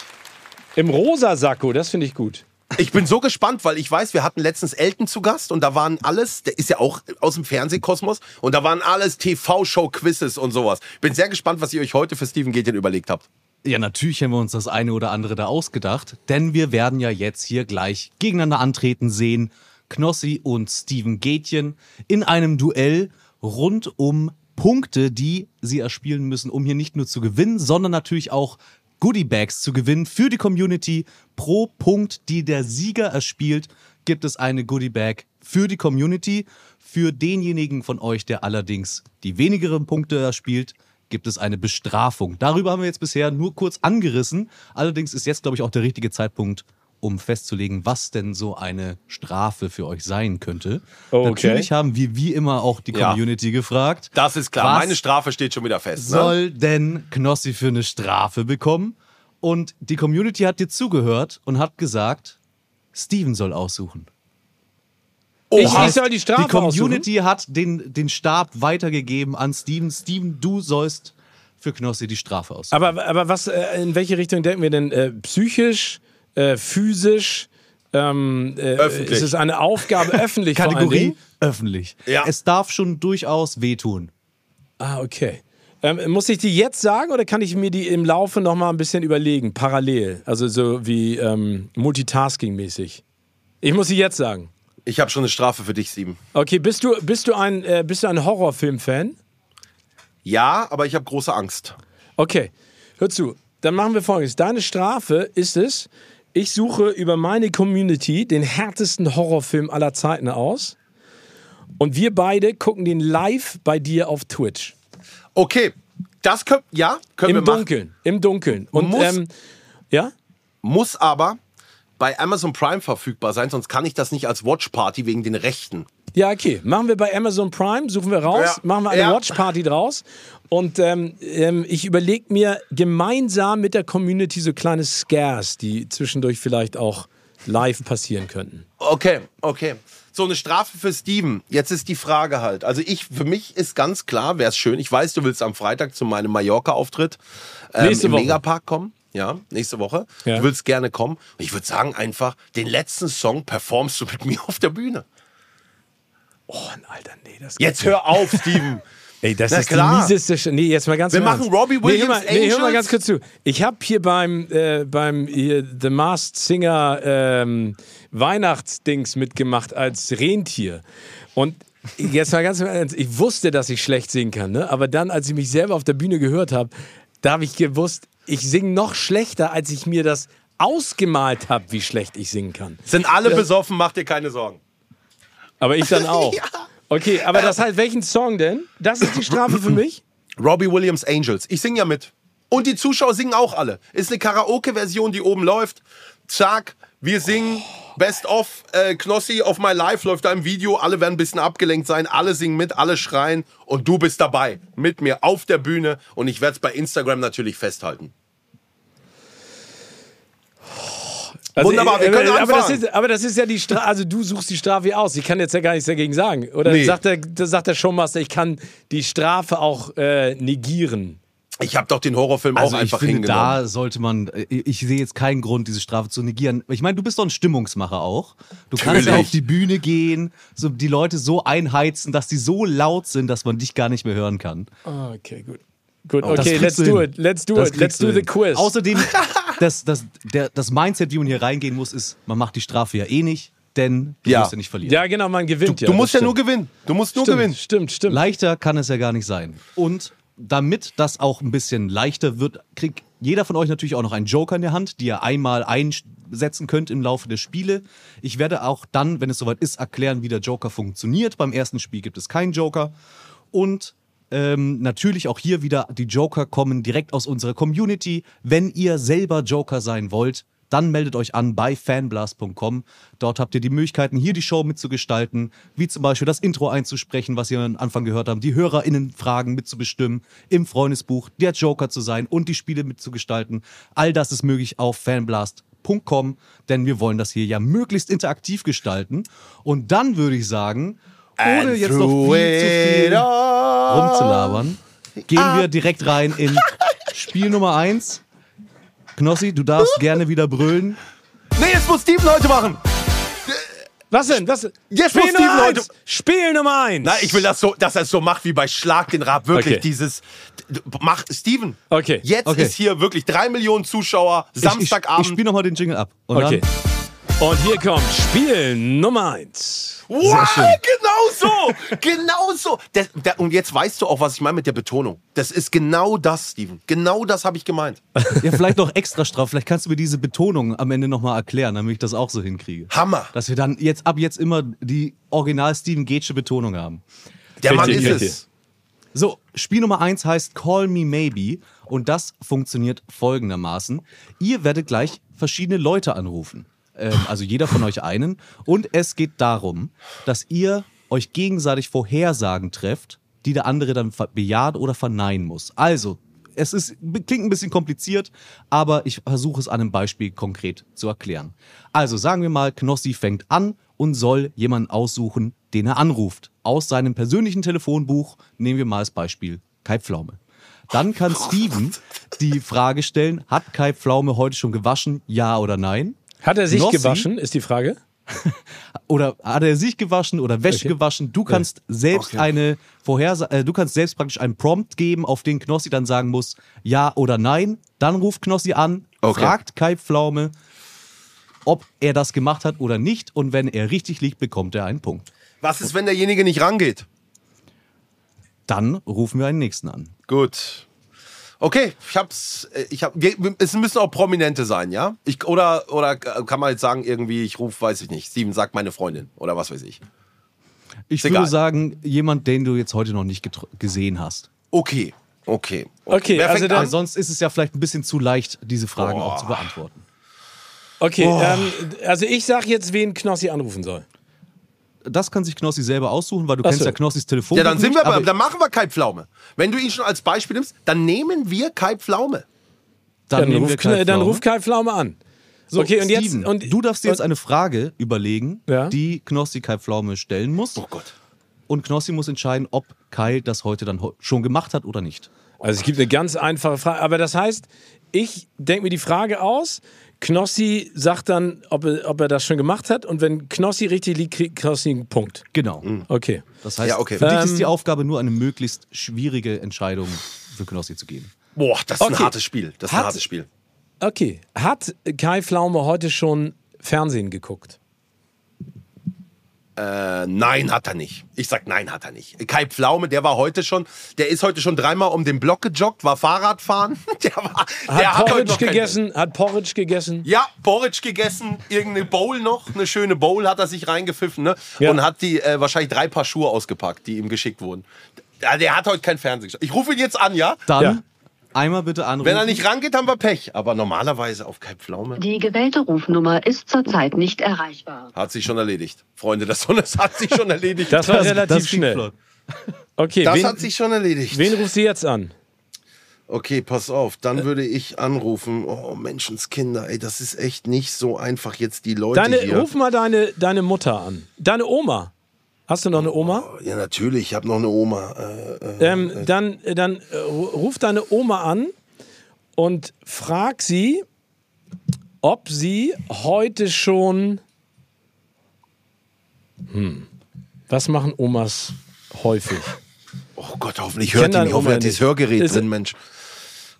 Im rosa Sakko, das finde ich gut. Ich bin so gespannt, weil ich weiß, wir hatten letztens Elton zu Gast und da waren alles, der ist ja auch aus dem Fernsehkosmos und da waren alles TV-Show-Quizzes und sowas. Bin sehr gespannt, was ihr euch heute für Steven Gätjen überlegt habt. Ja, natürlich haben wir uns das eine oder andere da ausgedacht, denn wir werden ja jetzt hier gleich gegeneinander antreten sehen. Knossi und Steven Gätjen in einem Duell rund um Punkte, die sie erspielen müssen, um hier nicht nur zu gewinnen, sondern natürlich auch Goodiebags zu gewinnen für die Community. Pro Punkt, die der Sieger erspielt, gibt es eine Goodiebag für die Community. Für denjenigen von euch, der allerdings die wenigeren Punkte erspielt, gibt es eine Bestrafung. Darüber haben wir jetzt bisher nur kurz angerissen. Allerdings ist jetzt, glaube ich, auch der richtige Zeitpunkt, um festzulegen, was denn so eine Strafe für euch sein könnte. Okay. Natürlich haben wir wie immer auch die Ja. Community gefragt. Das ist klar. Meine Strafe steht schon wieder fest. Ne? soll denn Knossi für eine Strafe bekommen? Und die Community hat dir zugehört und hat gesagt, Steven soll aussuchen. Ich, Oha. ich soll die Strafe die Community hat den, den Stab weitergegeben an Steven. Steven, du sollst für Knossi die Strafe aussuchen. Aber, aber was, äh, in welche Richtung denken wir denn? Äh, psychisch, äh, physisch? Ähm, äh, Öffentlich. Ist es eine Aufgabe <laughs> öffentlich? Kategorie öffentlich. Ja. Es darf schon durchaus wehtun. Ah, okay. Ähm, muss ich die jetzt sagen oder kann ich mir die im Laufe noch mal ein bisschen überlegen, parallel? Also so wie ähm, Multitasking-mäßig. Ich muss sie jetzt sagen. Ich habe schon eine Strafe für dich, Steven. Okay, bist du, bist du ein, äh, bist du ein Horrorfilm-Fan? Ja, aber ich habe große Angst. Okay, hör zu. Dann machen wir folgendes. Deine Strafe ist es, ich suche über meine Community den härtesten Horrorfilm aller Zeiten aus. Und wir beide gucken den live bei dir auf Twitch. Okay, das können, ja, können Im wir machen. Dunkeln. Im Dunkeln. Und Muss- ähm, ja? Muss aber bei Amazon Prime verfügbar sein, sonst kann ich das nicht als Watch Party wegen den Rechten. Ja, okay. Machen wir bei Amazon Prime, suchen wir raus, Ja. machen wir eine Ja. Watch-Party draus. Und ähm, ähm, ich überlege mir gemeinsam mit der Community so kleine Scares, die zwischendurch vielleicht auch live passieren könnten. Okay, okay. So eine Strafe für Steven. Jetzt ist die Frage halt. Also ich, für mich ist ganz klar, wäre es schön. Ich weiß, du willst am Freitag zu meinem Mallorca-Auftritt ähm, im Woche. Megapark kommen. Ja, nächste Woche. Ja. Du willst gerne kommen. Ich würde sagen einfach, den letzten Song performst du mit mir auf der Bühne. Oh, Alter, nee, das Jetzt hör auf, Steven. <laughs> Ey, das Na ist klar. die mieseste. Nee, jetzt mal ganz Wir machen. Robbie nee, hör Williams mal, nee, hör mal ganz kurz zu. Ich habe hier beim, äh, beim hier, The Masked Singer ähm, Weihnachtsdings mitgemacht als Rentier. Und jetzt mal ganz Ernst, ich wusste, dass ich schlecht singen kann, ne? aber dann, als ich mich selber auf der Bühne gehört habe, da habe ich gewusst, ich singe noch schlechter, als ich mir das ausgemalt habe, wie schlecht ich singen kann. Sind alle besoffen, mach dir keine Sorgen. Aber ich dann <laughs> auch. Okay, aber das heißt, welchen Song denn? Das ist die Strafe für mich? Robbie Williams Angels. Ich singe ja mit. Und die Zuschauer singen auch alle. Ist eine Karaoke-Version, die oben läuft. Zack, wir singen. Best of äh, Knossi auf My Life läuft da im Video. Alle werden ein bisschen abgelenkt sein. Alle singen mit, alle schreien. Und du bist dabei. Mit mir auf der Bühne. Und ich werde es bei Instagram natürlich festhalten. Wunderbar, wir äh, können aber, das anfangen. ist, aber das ist ja die Strafe, also du suchst die Strafe aus. Ich kann jetzt ja gar nichts dagegen sagen. Oder Nee. sagt, der, das sagt der Showmaster, ich kann die Strafe auch äh, negieren. Ich habe doch den Horrorfilm Also auch ich einfach finde, hingenommen. da sollte man, äh, ich sehe jetzt keinen Grund, diese Strafe zu negieren. Ich meine, du bist doch ein Stimmungsmacher auch. Du kannst ja auf die Bühne gehen, so die Leute so einheizen, dass die so laut sind, dass man dich gar nicht mehr hören kann. Okay, gut. Gut, okay, let's du do it. Let's do Das it. Let's du do the quiz. Außerdem, <laughs> das, das, der, das Mindset, wie man hier reingehen muss, ist, man macht die Strafe ja eh nicht, denn du Ja. musst ja nicht verlieren. ja, genau, man gewinnt ja. du musst ja das nur stimmt. gewinnen. Du musst nur Stimmt, gewinnen. stimmt, stimmt. Leichter kann es ja gar nicht sein. Und damit das auch ein bisschen leichter wird, kriegt jeder von euch natürlich auch noch einen Joker in der Hand, die ihr einmal einsetzen könnt im Laufe der Spiele. Ich werde auch dann, wenn es soweit ist, erklären, wie der Joker funktioniert. Beim ersten Spiel gibt es keinen Joker. Und ähm, natürlich auch hier wieder, die Joker kommen direkt aus unserer Community. Wenn ihr selber Joker sein wollt, dann meldet euch an bei fanblast.com. Dort habt ihr die Möglichkeiten, hier die Show mitzugestalten, wie zum Beispiel das Intro einzusprechen, was ihr am Anfang gehört habt, die HörerInnen-Fragen mitzubestimmen, im Freundesbuch der Joker zu sein und die Spiele mitzugestalten. All das ist möglich auf fanblast.com, denn wir wollen das hier ja möglichst interaktiv gestalten. Und dann würde ich sagen, ohne And jetzt noch viel zu viel rumzulabern, gehen wir direkt rein in <laughs> Spiel Nummer 1. Knossi, du darfst gerne wieder brüllen. Nee, jetzt muss Steven heute machen. Was denn? Was? Jetzt Spiel muss Nummer Steven heute- Spiel Nummer eins. Na, ich will das so, dass er es so macht wie bei Schlag den Rab. Wirklich Okay. dieses. Mach, Steven. Okay. Jetzt Okay. ist hier wirklich drei Millionen Zuschauer. Ich, ich, Samstagabend. ich spiele nochmal den Jingle ab. Okay. dann Und hier kommt Spiel Nummer eins. Wow, genau so, genau so. Der, der, und jetzt weißt du auch, was ich meine mit der Betonung. Das ist genau das, Steven. Genau das habe ich gemeint. ja, vielleicht noch extra straff. Vielleicht kannst du mir diese Betonung am Ende nochmal erklären, damit ich das auch so hinkriege. Hammer. Dass wir dann jetzt ab jetzt immer die original Steven Gatesche Betonung haben. Der Mann ist es. So, Spiel Nummer 1 heißt Call Me Maybe und das funktioniert folgendermaßen. Ihr werdet gleich verschiedene Leute anrufen. Ähm, also jeder von euch einen. Und es geht darum, dass ihr euch gegenseitig Vorhersagen trefft, die der andere dann bejahen oder verneinen muss. Also, es ist, klingt ein bisschen kompliziert, aber ich versuche es an einem Beispiel konkret zu erklären. Also sagen wir mal, Knossi fängt an und soll jemanden aussuchen, den er anruft. Aus seinem persönlichen Telefonbuch nehmen wir mal als Beispiel Kai Pflaume. Dann kann <laughs> Steven die Frage stellen, hat Kai Pflaume heute schon gewaschen, ja oder nein? Hat er sich Knossi? gewaschen, ist die Frage. <laughs> Oder hat er sich gewaschen oder Wäsche Okay. gewaschen? Du kannst selbst Okay. eine Vorhersa äh, du kannst selbst praktisch einen Prompt geben, auf den Knossi dann sagen muss, ja oder nein. Dann ruft Knossi an, Okay. fragt Kai Pflaume, ob er das gemacht hat oder nicht. Und wenn er richtig liegt, bekommt er einen Punkt. Was ist, wenn derjenige nicht rangeht? Dann rufen wir einen nächsten an. Gut. Okay, ich hab's. äh, Ich hab, wir- es müssen auch Prominente sein, ja? Ich, oder, oder kann man jetzt sagen, irgendwie, ich rufe, weiß ich nicht, Steven sagt meine Freundin oder was weiß ich. Ich Ist würde egal. sagen, jemand, den du jetzt heute noch nicht gesehen hast. Okay, okay. Okay, Wer also fängt dann- sonst ist es ja vielleicht ein bisschen zu leicht, diese Fragen Boah. auch zu beantworten. Okay, ähm, also ich sag jetzt, wen Knossi anrufen soll. Das kann sich Knossi selber aussuchen, weil du Ach kennst so. ja Knossis Telefon. Ja, dann sind nicht, wir bei, aber dann machen wir Kai Pflaume. Wenn du ihn schon als Beispiel nimmst, dann nehmen wir Kai Pflaume. dann, Dann, nehmen wir ruf, Kai dann Pflaume. ruf Kai Pflaume an. So, okay, und jetzt. Steven, Und, du darfst dir jetzt eine Frage überlegen, Ja. die Knossi Kai Pflaume stellen muss. Oh Gott. Und Knossi muss entscheiden, ob Kai das heute dann ho- schon gemacht hat oder nicht. Also es gibt eine ganz einfache Frage. Aber das heißt, ich denke mir die Frage aus. Knossi sagt dann, ob er, ob er das schon gemacht hat. Und wenn Knossi richtig liegt, kriegt Knossi einen Punkt. Genau. Okay. Das heißt, Ja, okay. für dich Ähm, ist die Aufgabe nur eine möglichst schwierige Entscheidung für Knossi zu geben. Boah, das ist ein Okay. hartes Spiel. Das ist ein Hat- hartes Spiel. Okay. Hat Kai Pflaume heute schon Fernsehen geguckt? Äh, nein, hat er nicht. Ich sag nein, hat er nicht. Kai Pflaume, der war heute schon, der ist heute schon dreimal um den Block gejoggt, war Fahrradfahren. <laughs> Der, war, Hat der hat heute Porridge noch kein- gegessen? Hat Porridge gegessen? Ja, Porridge gegessen, irgendeine Bowl noch, eine schöne Bowl hat er sich reingepfiffen, ne? Ja. Und hat die äh, wahrscheinlich drei Paar Schuhe ausgepackt, die ihm geschickt wurden. Ja, der hat heute kein Fernsehen geschaut. Ich rufe ihn jetzt an, ja? Dann Ja. Einmal bitte anrufen. Wenn er nicht rangeht, haben wir Pech. Aber normalerweise auf Kai Pflaume Die gewählte Rufnummer ist zurzeit nicht erreichbar. hat sich schon erledigt. Freunde des Sonnes hat sich schon erledigt. Das war Das- relativ das schnell. flott. Okay, Das wen, hat sich schon erledigt. wen rufst du jetzt an? Okay, pass auf, dann würde ich anrufen. Oh, Menschenskinder, ey, das ist echt nicht so einfach jetzt die Leute Deine, hier. ruf mal deine, deine Mutter an. Deine Oma. Hast du noch eine Oma? Ja, natürlich, ich habe noch eine Oma. Äh, äh, Ähm, dann dann äh, ruf deine Oma an und frag sie, ob sie heute schon. Hm. Was machen Omas häufig? <laughs> oh Gott, hoffentlich hört die deine nicht. Hoffentlich hat dieses nicht. Hörgerät Ist- drin, Mensch.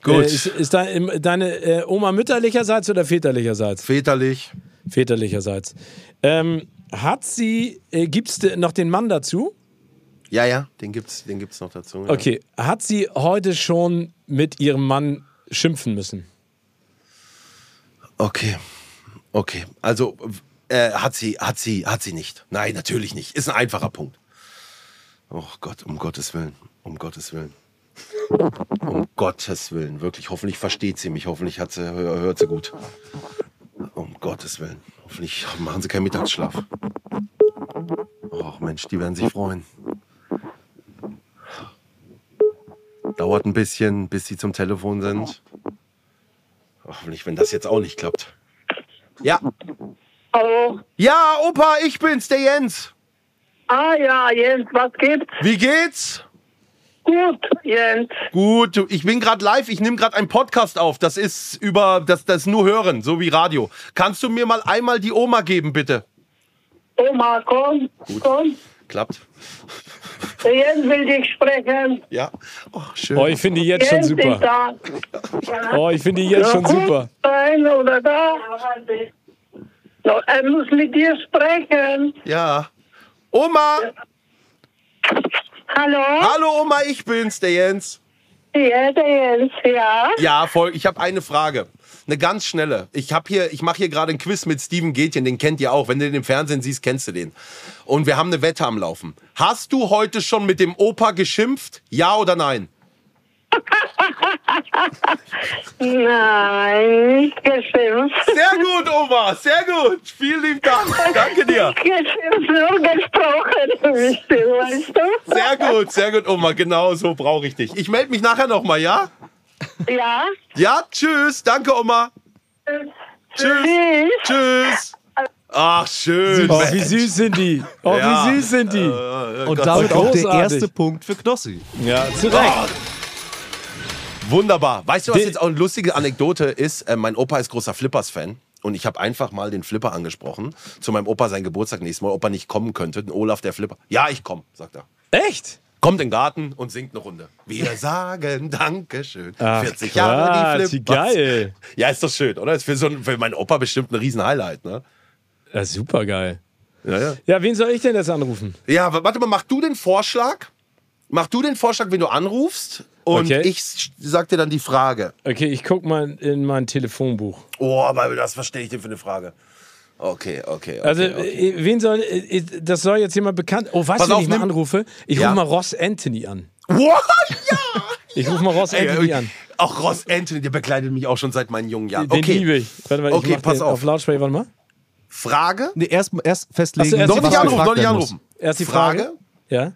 Gut, Äh, ist ist dein, deine äh, Oma mütterlicherseits oder väterlicherseits? väterlich. Väterlicherseits. Ähm, hat sie, äh, gibt es noch den Mann dazu? Ja, ja, den gibt's, den gibt's noch dazu. Ja. Okay, hat sie heute schon mit ihrem Mann schimpfen müssen? Okay, okay. Also äh, hat sie, hat sie, hat sie nicht. Nein, natürlich nicht. Ist ein einfacher Punkt. Oh Gott, um Gottes Willen, um Gottes Willen. Um Gottes Willen, wirklich. Hoffentlich versteht sie mich. Hoffentlich hat sie, hör- hört sie gut. Um Gottes Willen. Hoffentlich machen sie keinen Mittagsschlaf. Oh Mensch, die werden sich freuen. Dauert ein bisschen, bis sie zum Telefon sind. Hoffentlich, wenn das jetzt auch nicht klappt. Ja. Hallo. Ja, Opa, ich bin's, der Jens. Ah ja, Jens, was gibt's? Wie geht's? Gut, Jens. Gut, ich bin gerade live, ich nehme gerade einen Podcast auf. Das ist über, das, das nur hören, so wie Radio. Kannst du mir mal einmal die Oma geben, bitte? Oma, komm, komm. Klappt. Jens will dich sprechen. Ja. Oh, schön. Oh, ich finde die jetzt schon Jens ist super. da. Ja. Oh, ich finde die jetzt schon Ja, super. Sein oder da. No, er muss mit dir sprechen. Ja. Oma! Hallo? Hallo Oma, ich bin's, der Jens. Ja, der Jens, ja. Ja, voll. Ich habe eine Frage. Eine ganz schnelle. Ich habe hier, ich mache hier gerade einen Quiz mit Steven Gätchen, den kennt ihr auch. Wenn du den im Fernsehen siehst, kennst du den. Und wir haben eine Wette am Laufen. Hast du heute schon mit dem Opa geschimpft? Ja oder nein? <laughs> Nein, nicht geschimpft. Sehr gut, Oma, sehr gut. Vielen lieben Dank. Danke dir. Geschimpft, nur gesprochen, weißt du? Sehr gut, sehr gut, Oma. Genau so brauche ich dich. Ich melde mich nachher nochmal, ja? Ja. Ja, tschüss. Danke, Oma. Tschüss. Tschüss. Tschüss. Ach, schön. Oh, wie süß sind die. Oh, Ja. wie süß sind die. Und damit auch der erste Punkt für Knossi. Ja, zu Recht. Wunderbar. Weißt du, was jetzt auch eine lustige Anekdote ist? Äh, mein Opa ist großer Flippers-Fan. Und ich habe einfach mal den Flipper angesprochen. Zu meinem Opa sein Geburtstag nächstes Mal, ob er nicht kommen könnte. Den Olaf, der Flipper. Ja, ich komme, sagt er. Echt? Kommt in den Garten und singt eine Runde. Wir sagen Dankeschön. Ach, 40 Jahre die Flippers. wie geil. Ja, ist doch schön, oder? Ist für, so ein, für meinen Opa bestimmt ein Riesen-Highlight, ne? Ja, super geil. Ja, ja. Ja, wen soll ich denn jetzt anrufen? Ja, warte mal, mach du den Vorschlag. Mach du den Vorschlag, wenn du anrufst. Und Okay. ich dir dann die Frage. Okay, ich guck mal in mein Telefonbuch. Oh, aber das, was stelle ich denn für eine Frage? Okay, okay, okay. Also, okay. äh, wen soll, äh, das soll jetzt jemand bekannt. Oh, weißt Pass du, wen auf, ich mal anrufe? Ich Ja. rufe mal Ross Anthony an. What? <laughs> Ja! Ich rufe mal Ross Anthony an. Auch Ross Anthony, der begleitet mich auch schon seit meinen jungen Jahren. Den Okay, liebe ich. Warte mal, ich Okay, mach pass auf. auf Lautsprecher, warte mal. Frage. Nee, erst, erst festlegen. Ach so, erst Noch die nicht anrufen, noch nicht anrufen. Erst die Frage. Frage. Ja.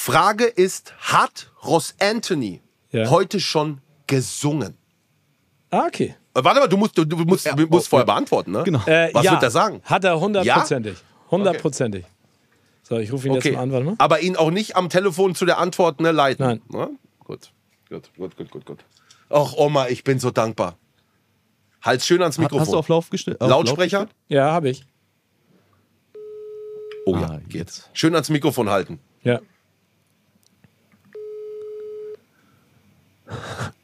Frage ist, hat Ross Anthony Ja. heute schon gesungen? Ah, okay. Äh, Warte mal, du musst, du, musst, du musst vorher beantworten, ne? Genau. Äh, Was ja, wird er sagen? Hat er hundertprozentig. Hundertprozentig. So, ich rufe ihn Okay. jetzt mal an, warte mal. Aber ihn auch nicht am Telefon zu der Antwort ne, leiten. Nein. Ne? Gut, gut, gut, gut, gut, gut. Ach, Oma, ich bin so dankbar. Hals schön ans Mikrofon. Hast du auf Lauf gestellt? Lautsprecher? Laut Ja, habe ich. Oh Ah, ja, jetzt. Schön ans Mikrofon halten. Ja. <laughs>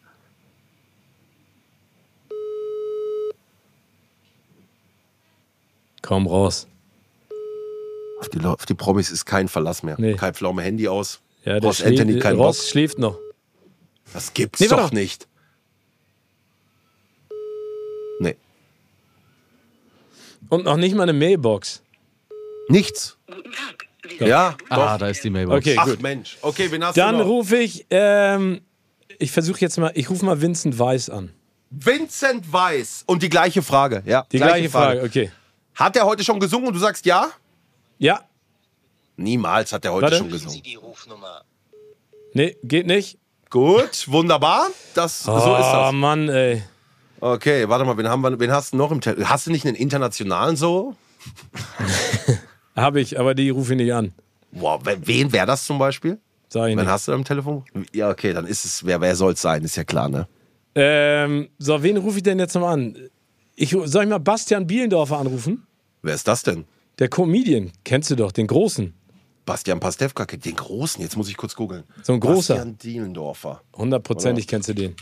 Komm raus. Auf die, auf die Promis ist kein Verlass mehr. Nee. Kein Pflaume Handy aus. Ja, der Ross schläft, Anthony, kein Ross Bock. schläft noch. Das gibt's Nee, doch nicht. Nee. Und noch nicht mal eine Mailbox. Nichts. Ja, doch. Ah, da ist die Mailbox. Okay, Ach gut. Mensch. Okay, wen hast Dann du noch? rufe ich, ähm, ich versuche jetzt mal, ich rufe mal Vincent Weiss an. Vincent Weiss. Und die gleiche Frage. Ja, Die gleiche, Frage. okay. Hat er heute schon gesungen und du sagst ja? Ja, Niemals hat er heute Warte. schon gesungen. nee, geht nicht. Gut, wunderbar. Das, so ist oh das. Mann, ey. Okay, warte mal, wen, haben wir, wen hast du noch im Telefon? Hast du nicht einen internationalen so? <laughs> Habe ich, aber die rufe ich nicht an. Wow, wen, wen wäre das zum Beispiel? Sag ich Wen nicht. hast du am Telefon? Ja, okay, dann ist es, wer, wer soll es sein, ist ja klar, ne? Ähm, so, wen rufe ich denn jetzt noch an? Ich, soll ich mal Bastian Bielendorfer anrufen? Wer ist das denn? Der Comedian, kennst du doch, den Großen. Bastian Pastewka, den Großen, jetzt muss ich kurz googeln. So ein großer. Bastian Dielendorfer. Hundertprozentig kennst du den.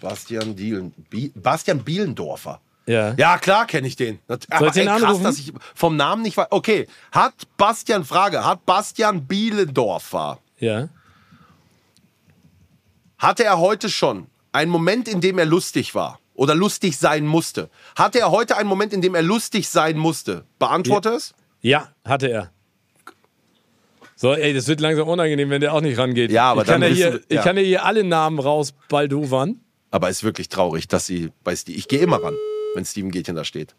Bastian Dielen, Bi, Bastian Bielendorfer. Ja. Ja, klar kenne ich den. Soll Aber ich den ey, krass, dass ich vom Namen nicht weiß. Okay, hat Bastian, Frage, hat Bastian Bielendorfer, Ja. hatte er heute schon einen Moment, in dem er lustig war oder lustig sein musste? Hatte er heute einen Moment, in dem er lustig sein musste? Beantworte es. Ja, hatte er. So, ey, das wird langsam unangenehm, wenn der auch nicht rangeht. Ja, aber ich kann dann ja hier, wir- ja. Ich kann ja hier alle Namen rausbaldowern. Aber ist wirklich traurig, dass sie bei Steve. Ich gehe immer ran, wenn Steven Gätchen da steht.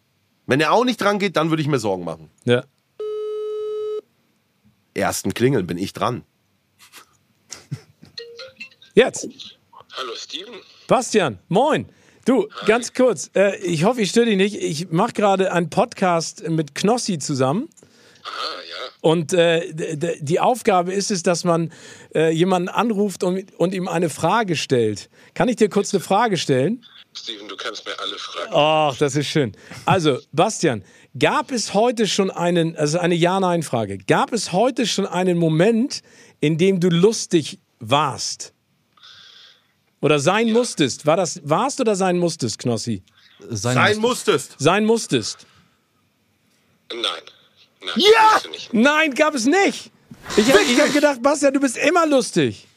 Wenn er auch nicht dran geht, dann würde ich mir Sorgen machen. Ja. Ersten Klingeln bin ich dran. Jetzt. Hallo Steven. Bastian, moin. Du, ganz kurz, äh, ich hoffe, ich störe dich nicht. Ich mache gerade einen Podcast mit Knossi zusammen. Ah, ja. Und äh, die Aufgabe ist es, dass man äh, jemanden anruft und, und ihm eine Frage stellt. Kann ich dir kurz eine Frage stellen? Steven, du kannst mir alle fragen. Ach, das ist schön. Also, Bastian, gab es heute schon einen, also eine Ja-Nein-Frage, gab es heute schon einen Moment, in dem du lustig warst? Oder sein musstest? War das warst oder sein musstest, Knossi? Sein, Sein musstest. Sein musstest. Nein. Nein, Ja! Nein, gab es nicht. Ich habe hab gedacht, Bastian, du bist immer lustig.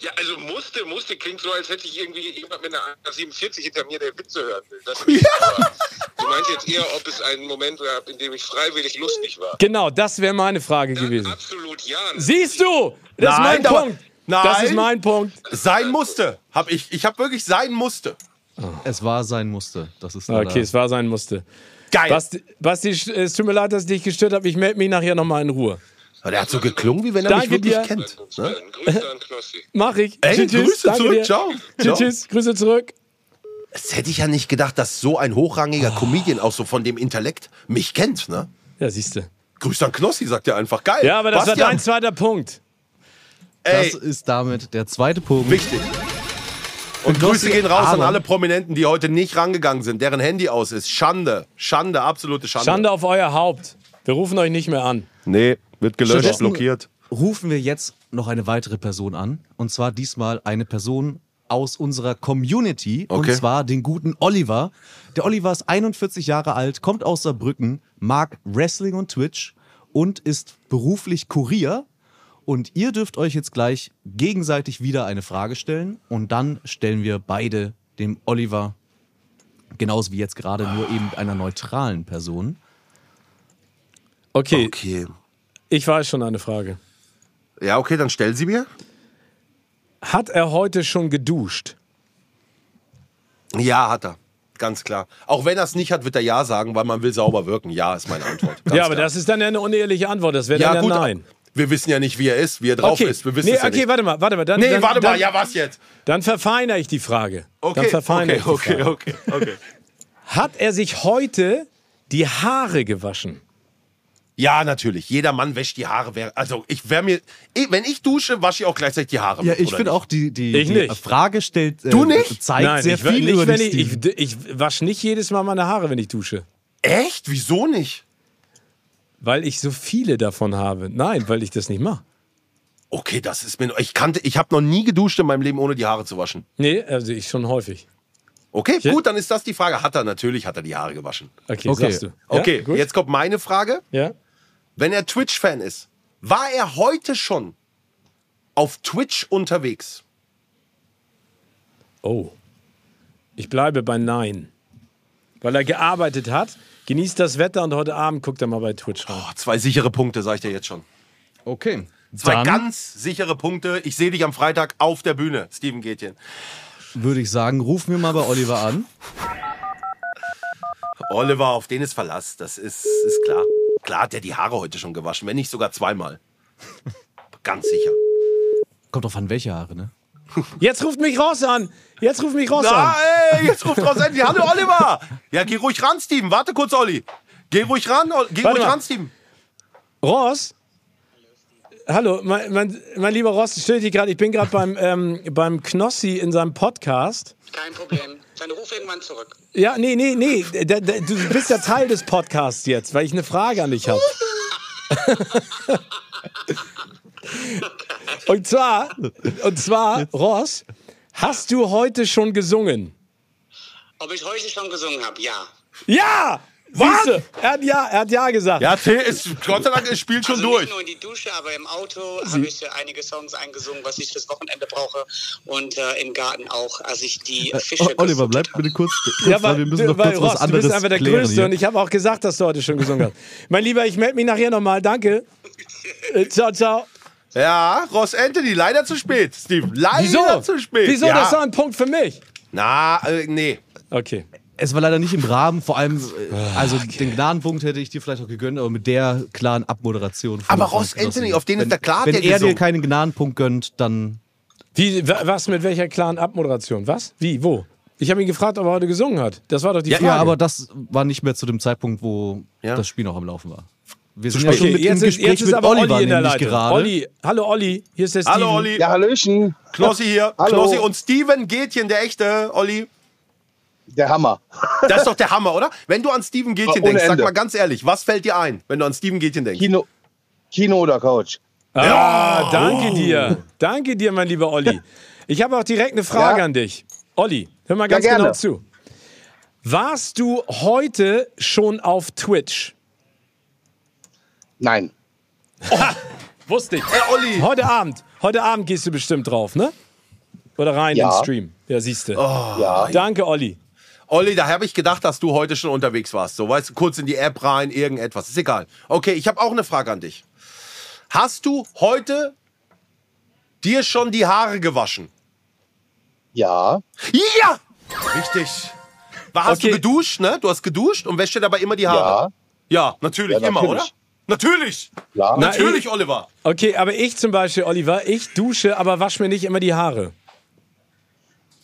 Ja, also musste, musste klingt so, als hätte ich irgendwie jemand mit einer 47 hinter mir, der Witze hören will. Das aber Du meinst jetzt eher, ob es einen Moment gab, in dem ich freiwillig lustig war. Genau, das wäre meine Frage Dann gewesen. absolut ja. Siehst du? Das Nein, ist mein Punkt. Nein. Das ist mein Punkt. Sein musste. Hab ich ich habe wirklich sein musste. Es war sein Musste. Das ist leider- Okay, es war sein musste. Geil. Basti, Basti, es tut mir leid, dass ich dich gestört habe. Ich melde mich nachher nochmal in Ruhe. Aber der hat so geklungen, wie wenn er Danke mich wirklich dir. kennt. Ne? Grüße an Knossi. Mach ich. Ey, Grüße Danke zurück. dir. Ciao. Tschüss, Ciao. tschüss. Grüße zurück. Das hätte ich ja nicht gedacht, dass so ein hochrangiger Comedian auch so von dem Intellekt mich kennt. Ne? Ja, siehst du. Grüß an Knossi, sagt er einfach. Geil. Ja, aber das Bastian, war dein zweiter Punkt. Ey, Das ist damit der zweite Punkt. wichtig. Und Grüße gehen raus an aber- alle Prominenten, die heute nicht rangegangen sind, deren Handy aus ist. Schande. Schande, absolute Schande. Schande auf euer Haupt. Wir rufen euch nicht mehr an. Nee, wird gelöscht, blockiert. rufen wir jetzt noch eine weitere Person an. Und zwar diesmal eine Person aus unserer Community. Okay. Und zwar den guten Oliver. Der Oliver ist 41 Jahre alt, kommt aus Saarbrücken, mag Wrestling und Twitch und ist beruflich Kurier. Und ihr dürft euch jetzt gleich gegenseitig wieder eine Frage stellen. Und dann stellen wir beide dem Oliver, genauso wie jetzt gerade, nur eben einer neutralen Person. Okay, Okay. ich weiß schon eine Frage. Ja, okay, dann stell sie mir. Hat er heute schon geduscht? Ja, hat er. Ganz klar. Auch wenn er es nicht hat, wird er Ja sagen, weil man will sauber wirken. Ja, ist meine Antwort. <laughs> Ganz ja, aber klar. das ist dann ja eine unehrliche Antwort. Das wäre ja, dann ja gut, nein. Wir wissen ja nicht, wie er ist, wie er drauf okay, ist. Wir wissen nee, es ja okay, nicht. warte mal, warte mal. Dann, Nee, dann, warte mal, dann, ja, was jetzt? Dann verfeinere ich die Frage. dann Okay, verfeinere okay, ich die okay, Frage. okay, okay. Hat er sich heute die Haare gewaschen? Ja, natürlich. Jeder Mann wäscht die Haare. Also, ich wäre mir. Wenn ich dusche, wasche ich auch gleichzeitig die Haare. Ja, mit, ich finde auch, die, die, Ich die nicht. Frage stellt, äh, Du nicht? zeigt sehr ich, viel nicht, über wenn ich, ich, ich wasche nicht jedes Mal meine Haare, wenn ich dusche. Echt? Wieso nicht? Weil ich so viele davon habe. Nein, weil ich das nicht mache. Okay, das ist mir. Ich kannte. Ich habe noch nie geduscht in meinem Leben, ohne die Haare zu waschen. Nee, also ich schon häufig. Okay, Ja. gut, dann ist das die Frage. Hat er natürlich, hat er die Haare gewaschen. Okay, Okay. sagst du. Ja, Okay, gut. jetzt kommt meine Frage. Ja. Wenn er Twitch-Fan ist, war er heute schon auf Twitch unterwegs? Oh. Ich bleibe bei Nein. Weil er gearbeitet hat, genießt das Wetter und heute Abend guckt er mal bei Twitch rein. Oh, zwei sichere Punkte, sag ich dir jetzt schon. Okay. Zwei Dann ganz sichere Punkte. Ich sehe dich am Freitag auf der Bühne, Steven Gätjen. würde ich sagen, rufen wir mal bei Oliver an. Oliver, auf den ist Verlass. Das ist, ist klar. Klar hat er die Haare heute schon gewaschen, wenn nicht sogar zweimal. <laughs> Ganz sicher. Kommt drauf an, welche Haare, ne? Jetzt ruft mich raus an. Jetzt ruft mich raus Na, an. ey, jetzt ruft raus endlich. Hallo, Oliver. Ja, geh ruhig ran, Steven. Warte kurz, Olli. Geh ruhig ran, geh Warte ruhig mal. ran, Steven. Ross? Hallo, mein, mein, mein lieber Ross, stell dich gerade, ich bin gerade beim, ähm, beim Knossi in seinem Podcast. Kein Problem. Dann ruf irgendwann zurück. Ja, nee, nee, nee, da, da, du bist ja Teil des Podcasts jetzt, weil ich eine Frage an dich habe. <laughs> <laughs> und zwar, und zwar, Ross, hast du heute schon gesungen? Ob ich heute schon gesungen habe? Ja. Ja! Was? Er hat ja, er hat ja gesagt. Ja, Till ist, Gott sei Dank, es spielt schon also durch. nicht nur in die Dusche, aber im Auto habe ich äh, einige Songs eingesungen, was ich fürs Wochenende brauche. Und äh, im Garten auch, als ich die Fische O- Oliver, bleib bitte kurz, kurz Ja, weil weil, wir müssen noch weil kurz Ross, was du anderes bist einfach der klären Größte hier. und ich habe auch gesagt, dass du heute schon gesungen hast. mein Lieber, ich melde mich nachher nochmal. Danke. <laughs> Äh, ciao, ciao. Ja, Ross Anthony, leider zu spät, Steven. Leider Wieso? zu spät. Wieso? Ja. Das ist doch ein Punkt für mich. Na, äh, nee. Okay. Es war leider nicht im Rahmen, vor allem, äh, also den Gnadenpunkt hätte ich dir vielleicht auch gegönnt, aber mit der klaren Abmoderation. Aber Ross. Anthony, auf den ist wenn, der klar, Wenn der er dir keinen Gnadenpunkt gönnt, dann. Wie, wa- was mit welcher klaren Abmoderation? Was? Wie? Wo? Ich habe ihn gefragt, ob er heute gesungen hat. Das war doch die Ja, Frage. aber das war nicht mehr zu dem Zeitpunkt, wo Ja. das Spiel noch am Laufen war. Wir sind ja schon mit jetzt im ist, Gespräch jetzt ist mit aber Oliver Olli in der Leitung. gerade. Olli, hallo Olli, hier ist der Steven. Hallo, Olli. Ja, Hallöchen. Knossi hier. Hallo. Knossi und Steven Gätjen, der echte, Olli. Der Hammer. Das ist doch der Hammer, oder? Wenn du an Steven Ohne denkst, sag Ende. mal ganz ehrlich, was fällt dir ein, wenn du an Steven Gätjen denkst? Kino, Kino oder Couch? Ah, Oh. danke dir. Danke dir, mein lieber Olli. Ich habe auch direkt eine Frage Ja? an dich. Olli, hör mal ganz Ja, gerne. genau zu. Warst du heute schon auf Twitch? Nein. <laughs> Wusste ich. Ey, Olli. Heute Abend. Heute Abend gehst du bestimmt drauf, ne? Oder rein Ja. in den Stream. Ja, siehst du. Ja. Danke, Olli. Olli, da habe ich gedacht, dass du heute schon unterwegs warst. So, weißt du, kurz in die App rein, irgendetwas. Ist egal. Okay, ich habe auch eine Frage an dich. Hast du heute dir schon die Haare gewaschen? Ja. Ja! Richtig. War, hast Okay. du geduscht, ne? Du hast geduscht und wäschst dir dabei immer die Haare? Ja, natürlich, Ja, immer, oder? Natürlich. Natürlich! Ja. Na, Natürlich, ich- Oliver. Okay, aber ich zum Beispiel, Oliver, ich dusche, aber wasch mir nicht immer die Haare.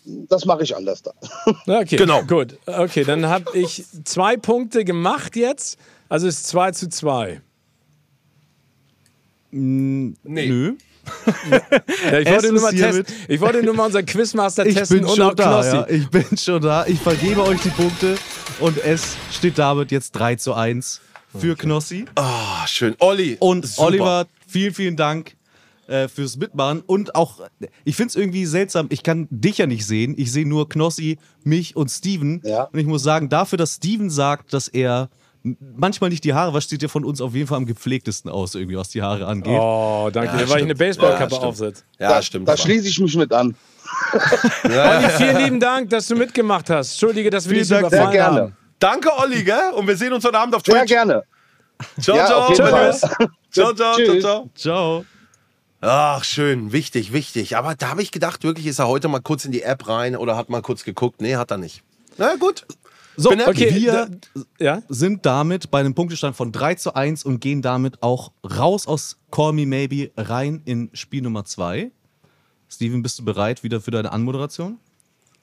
Das mache ich anders da. Okay, Genau. Gut. Okay, dann habe ich zwei Punkte gemacht jetzt. Also ist 2 zu 2. Nee. Nö. <laughs> Ja, ich, Es wollte nur mal testen. ich wollte nur mal unseren Quizmaster Ich testen bin und schon auch da. Ja. Ich bin schon da. Ich vergebe euch die Punkte und es steht damit jetzt 3 zu 1 für Knossi. Ah, schön. Olli. Und super. Oliver, vielen, vielen Dank äh, fürs Mitmachen. Und auch, ich finde es irgendwie seltsam, ich kann dich ja nicht sehen. Ich sehe nur Knossi, mich und Steven. Ja. Und ich muss sagen, dafür, dass Steven sagt, dass er manchmal nicht die Haare wascht, sieht er von uns auf jeden Fall am gepflegtesten aus, irgendwie, was die Haare angeht. Oh, danke. Ja, weil ich eine. Baseballkappe Ja, stimmt. aufsetze. Ja, da, stimmt. Da schließe ich mich mit an. Olli, vielen lieben Dank, dass du mitgemacht hast. Entschuldige, dass wir dich so Dank, Sehr überfallen gerne. haben. Danke, Olli, gell? Und wir sehen uns heute Abend auf Sehr Twitch. gerne. Ciao, Ja, ciao. Ciao, ciao, ciao, ciao. Ciao. Ach, schön, wichtig, wichtig. Aber da habe ich gedacht, wirklich ist er heute mal kurz in die App rein oder hat mal kurz geguckt. Nee, hat er nicht. Na gut. So, okay, wir Ja? sind damit bei einem Punktestand von 3 zu 1 und gehen damit auch raus aus Call Me Maybe rein in Spiel Nummer 2. Steven, bist du bereit wieder für deine Anmoderation?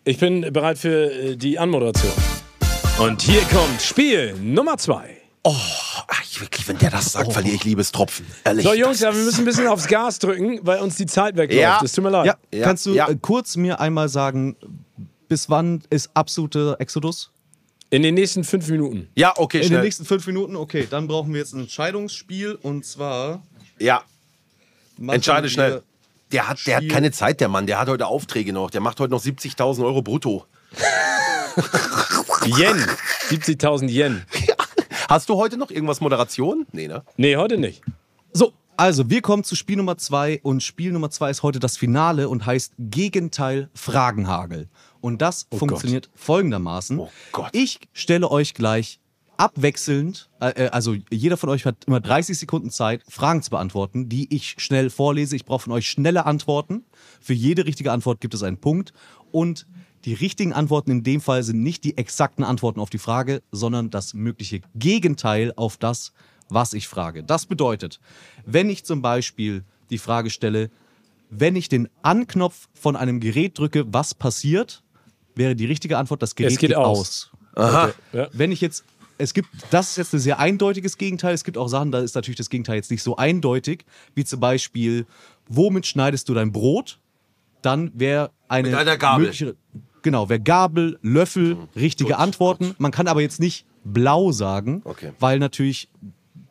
Ich bin bereit für äh, die Anmoderation. Und hier kommt Spiel Nummer zwei. Ach, ich, wirklich, wenn der das sagt, verliere ich Liebestropfen. Ehrlich. So, Jungs, das ja, wir müssen ein bisschen aufs Gas drücken, weil uns die Zeit wegläuft. Ja. Es tut mir leid. Ja, Ja, kannst du ja. äh, kurz mir einmal sagen, bis wann ist absoluter Exodus? In den nächsten fünf Minuten. Ja, okay, In den schnell. nächsten fünf Minuten? Okay, dann brauchen wir jetzt ein Entscheidungsspiel und zwar. Ja, entscheide schnell. Der hat, der hat keine Zeit, der Mann. Der hat heute Aufträge noch. Der macht heute noch 70.000 Euro brutto. <laughs> Yen. 70.000 Yen. Hast du heute noch irgendwas Moderation? Nee, ne? Nee, heute nicht. So, also wir kommen zu Spiel Nummer zwei und Spiel Nummer zwei ist heute das Finale und heißt Gegenteil Fragenhagel. Und das funktioniert folgendermaßen. Oh Gott. Ich stelle euch gleich abwechselnd, äh, äh, also jeder von euch hat immer 30 Sekunden Zeit, Fragen zu beantworten, die ich schnell vorlese. Ich brauche von euch schnelle Antworten. Für jede richtige Antwort gibt es einen Punkt. Und die richtigen Antworten in dem Fall sind nicht die exakten Antworten auf die Frage, sondern das mögliche Gegenteil auf das, was ich frage. Das bedeutet, wenn ich zum Beispiel die Frage stelle, wenn ich den Anknopf von einem Gerät drücke, was passiert, wäre die richtige Antwort, das Gerät Es geht aus. Aha. Ja. wenn ich jetzt, es gibt, das ist jetzt ein sehr eindeutiges Gegenteil. Es gibt auch Sachen, da ist natürlich das Gegenteil jetzt nicht so eindeutig, wie zum Beispiel, womit schneidest du dein Brot? Dann wäre eine Mit einer Gabel. mögliche, genau, wäre Gabel, Löffel, richtige gut, Antworten. Man kann aber jetzt nicht blau sagen, Okay. weil natürlich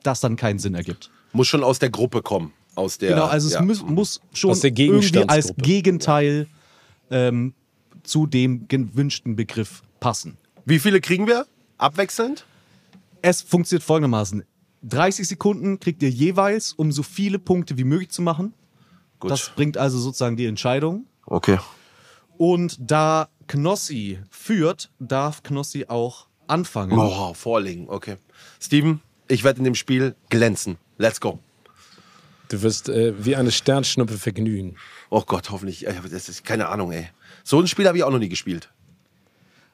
das dann keinen Sinn ergibt. Muss schon aus der Gruppe kommen. Aus der, Genau, also es ja. muss, muss schon Aus der irgendwie als. Gegenteil ähm, zu dem gewünschten Begriff passen. Wie viele kriegen wir? Abwechselnd? Es funktioniert folgendermaßen. 30 Sekunden kriegt ihr jeweils, um so viele Punkte wie möglich zu machen. Gut. Das bringt also sozusagen die Entscheidung. okay. Und da Knossi führt, darf Knossi auch anfangen. Oh, vorlegen, okay. Steven, ich werde in dem Spiel glänzen. Let's go. Du wirst äh, wie eine Sternschnuppe vergnügen. Oh Gott, hoffentlich. Das ist keine Ahnung, ey. So ein Spiel habe ich auch noch nie gespielt.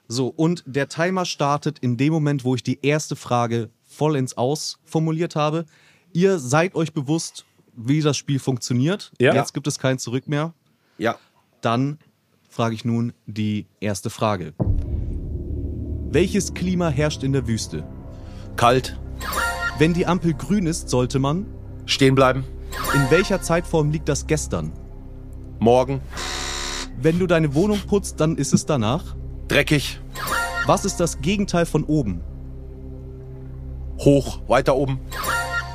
So, und der Timer startet in dem Moment, wo ich die erste Frage voll ins Aus formuliert habe. Ihr seid euch bewusst, wie das Spiel funktioniert. Ja. Jetzt gibt es kein Zurück mehr. Ja. Dann frage ich nun die erste Frage. Welches Klima herrscht in der Wüste? Kalt. Wenn die Ampel grün ist, sollte man. Stehen bleiben. In welcher Zeitform liegt das gestern? Morgen. Wenn du deine Wohnung putzt, dann ist es danach. Dreckig. Was ist das Gegenteil von oben? Hoch. Weiter oben.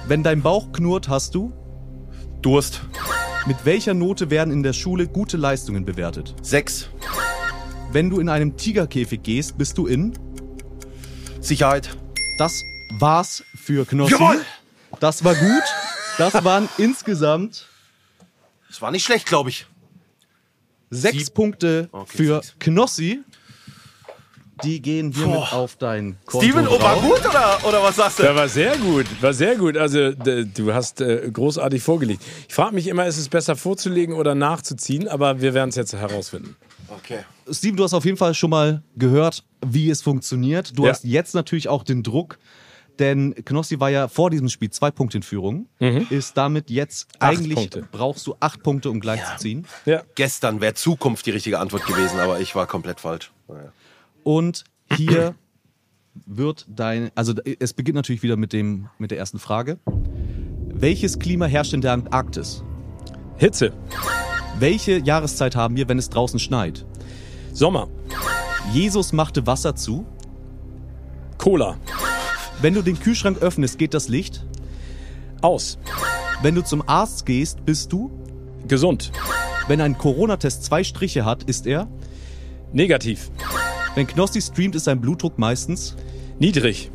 Wenn dein Bauch knurrt, hast du. Durst. Mit welcher Note werden in der Schule gute Leistungen bewertet? Sechs. Wenn du in einem Tigerkäfig gehst, bist du in. Sicherheit. Das war's für Knossi. Jawohl! Das war gut. Das waren insgesamt Das war nicht schlecht, glaube ich. sechs Punkte Okay, für sechs. Knossi. Die gehen hiermit Boah. auf dein Konto Steven, oh, war gut oder, oder was sagst du? Ja, war sehr gut, war sehr gut. Also du hast äh, großartig vorgelegt. Ich frage mich immer, ist es besser vorzulegen oder nachzuziehen, aber wir werden es jetzt herausfinden. Okay. Steven, du hast auf jeden Fall schon mal gehört, wie es funktioniert. Du Ja. hast jetzt natürlich auch den Druck, denn Knossi war ja vor diesem Spiel zwei Punkte in Führung. Ist damit jetzt Mhm. Acht eigentlich Punkte. brauchst du acht Punkte, um gleich zu ziehen. Ja. Gestern wäre Zukunft die richtige Antwort gewesen, aber ich war komplett falsch. Naja. Und hier wird dein, also es beginnt natürlich wieder mit dem mit der ersten Frage. Welches Klima herrscht in der Antarktis? Hitze, Welche Jahreszeit haben wir, wenn es draußen schneit? Sommer, Jesus machte Wasser zu. Cola, Wenn du den Kühlschrank öffnest, geht das Licht. aus, Wenn du zum Arzt gehst, bist du. gesund, Wenn ein Corona-Test zwei Striche hat, ist er. negativ, Wenn Knossi streamt, ist sein Blutdruck meistens. niedrig,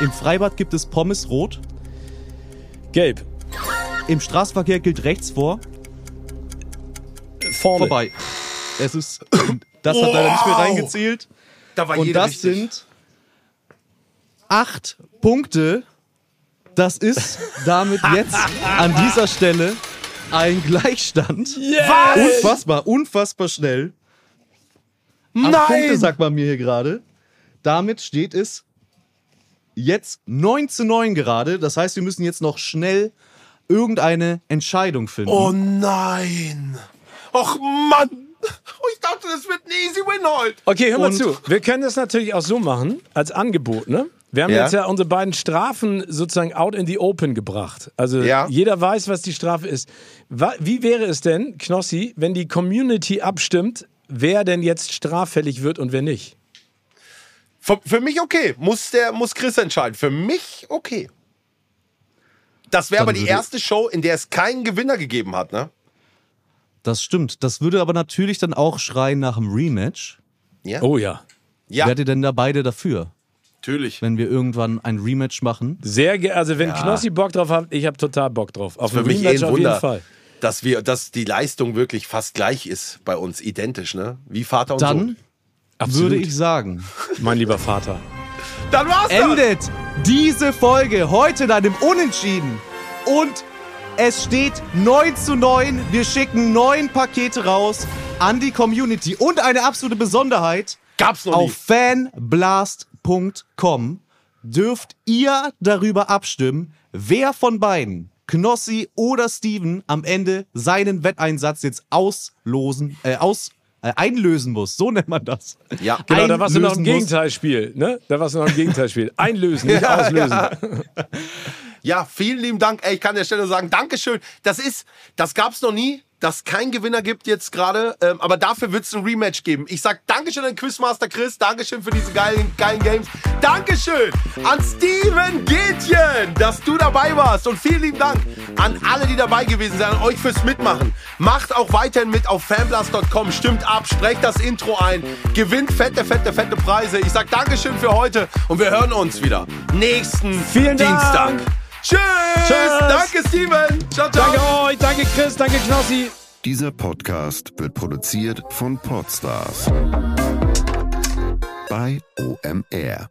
Im Freibad gibt es Pommes rot. gelb, Im Straßenverkehr gilt rechts vor. vorne. Vorbei. Es ist. Das hat leider nicht mehr Wow. reingezählt. Da war Und jeder das richtig. sind acht Punkte. Das ist damit <laughs> jetzt an dieser Stelle ein Gleichstand. Yes! Unfassbar, unfassbar schnell. Acht Nein! Punkte, sagt man mir hier gerade. Damit steht es jetzt 9 zu 9 gerade. Das heißt, wir müssen jetzt noch schnell irgendeine Entscheidung finden. Oh nein. Och Mann. Oh, ich dachte, das wird ein easy win heute. Okay, hör mal Und- zu. Wir können das natürlich auch so machen, als Angebot, ne? Wir haben Ja. jetzt ja unsere beiden Strafen sozusagen out in the open gebracht. Also Ja. jeder weiß, was die Strafe ist. Wie wäre es denn, Knossi, wenn die Community abstimmt, wer denn jetzt straffällig wird und wer nicht? Für, für mich okay. Muss, der, muss Chris entscheiden. Für mich okay. Das wäre aber die erste Show, in der es keinen Gewinner gegeben hat, ne? Das stimmt. Das würde aber natürlich dann auch schreien nach einem Rematch. Ja. Oh ja. Ja, Werdet ihr denn da beide dafür, natürlich. wenn wir irgendwann ein Rematch machen? Sehr ge also wenn Knossi Bock drauf hat, ich habe total Bock drauf. Auf Für ein mich eh Rematch ein auf jeden Fall. Dass wir, dass die Leistung wirklich fast gleich ist bei uns, identisch, ne? Wie Vater und Dann Sohn. würde ich sagen, Mein lieber Vater. Dann war's das. endet diese Folge heute in einem Unentschieden. Und es steht 9 zu 9. Wir schicken neun Pakete raus an die Community. Und eine absolute Besonderheit. Gab's noch Auf fanblast.com dürft ihr darüber abstimmen, wer von beiden, Knossi oder Steven, am Ende seinen Wetteinsatz jetzt auslosen, äh, aus, äh, einlösen muss. So nennt man das. Ja. Genau, da warst du noch im Einlösen. Gegenteilspiel, ne? Da warst du noch im Gegenteilspiel. Einlösen, nicht Ja, <laughs> auslösen. ja. Ja, vielen lieben Dank. Ey, ich kann an der Stelle sagen, Dankeschön. Das ist, das gab's noch nie, dass kein Gewinner gibt jetzt gerade. Ähm, aber dafür wird's ein Rematch geben. Ich sag Dankeschön an Quizmaster Chris. Dankeschön für diese geilen, geilen Games. Dankeschön an Steven Gätchen, dass du dabei warst. Und vielen lieben Dank an alle, die dabei gewesen sind, an euch fürs Mitmachen. Macht auch weiterhin mit auf fanblast.com. Stimmt ab, sprecht das Intro ein. Gewinnt fette, fette, fette Preise. Ich sag Dankeschön für heute und wir hören uns wieder nächsten Vielen Dank. Tschüss. Tschüss. Danke, Steven. Ciao, ciao. Danke euch, danke Chris, danke Knossi. Dieser Podcast wird produziert von Podstars bei OMR.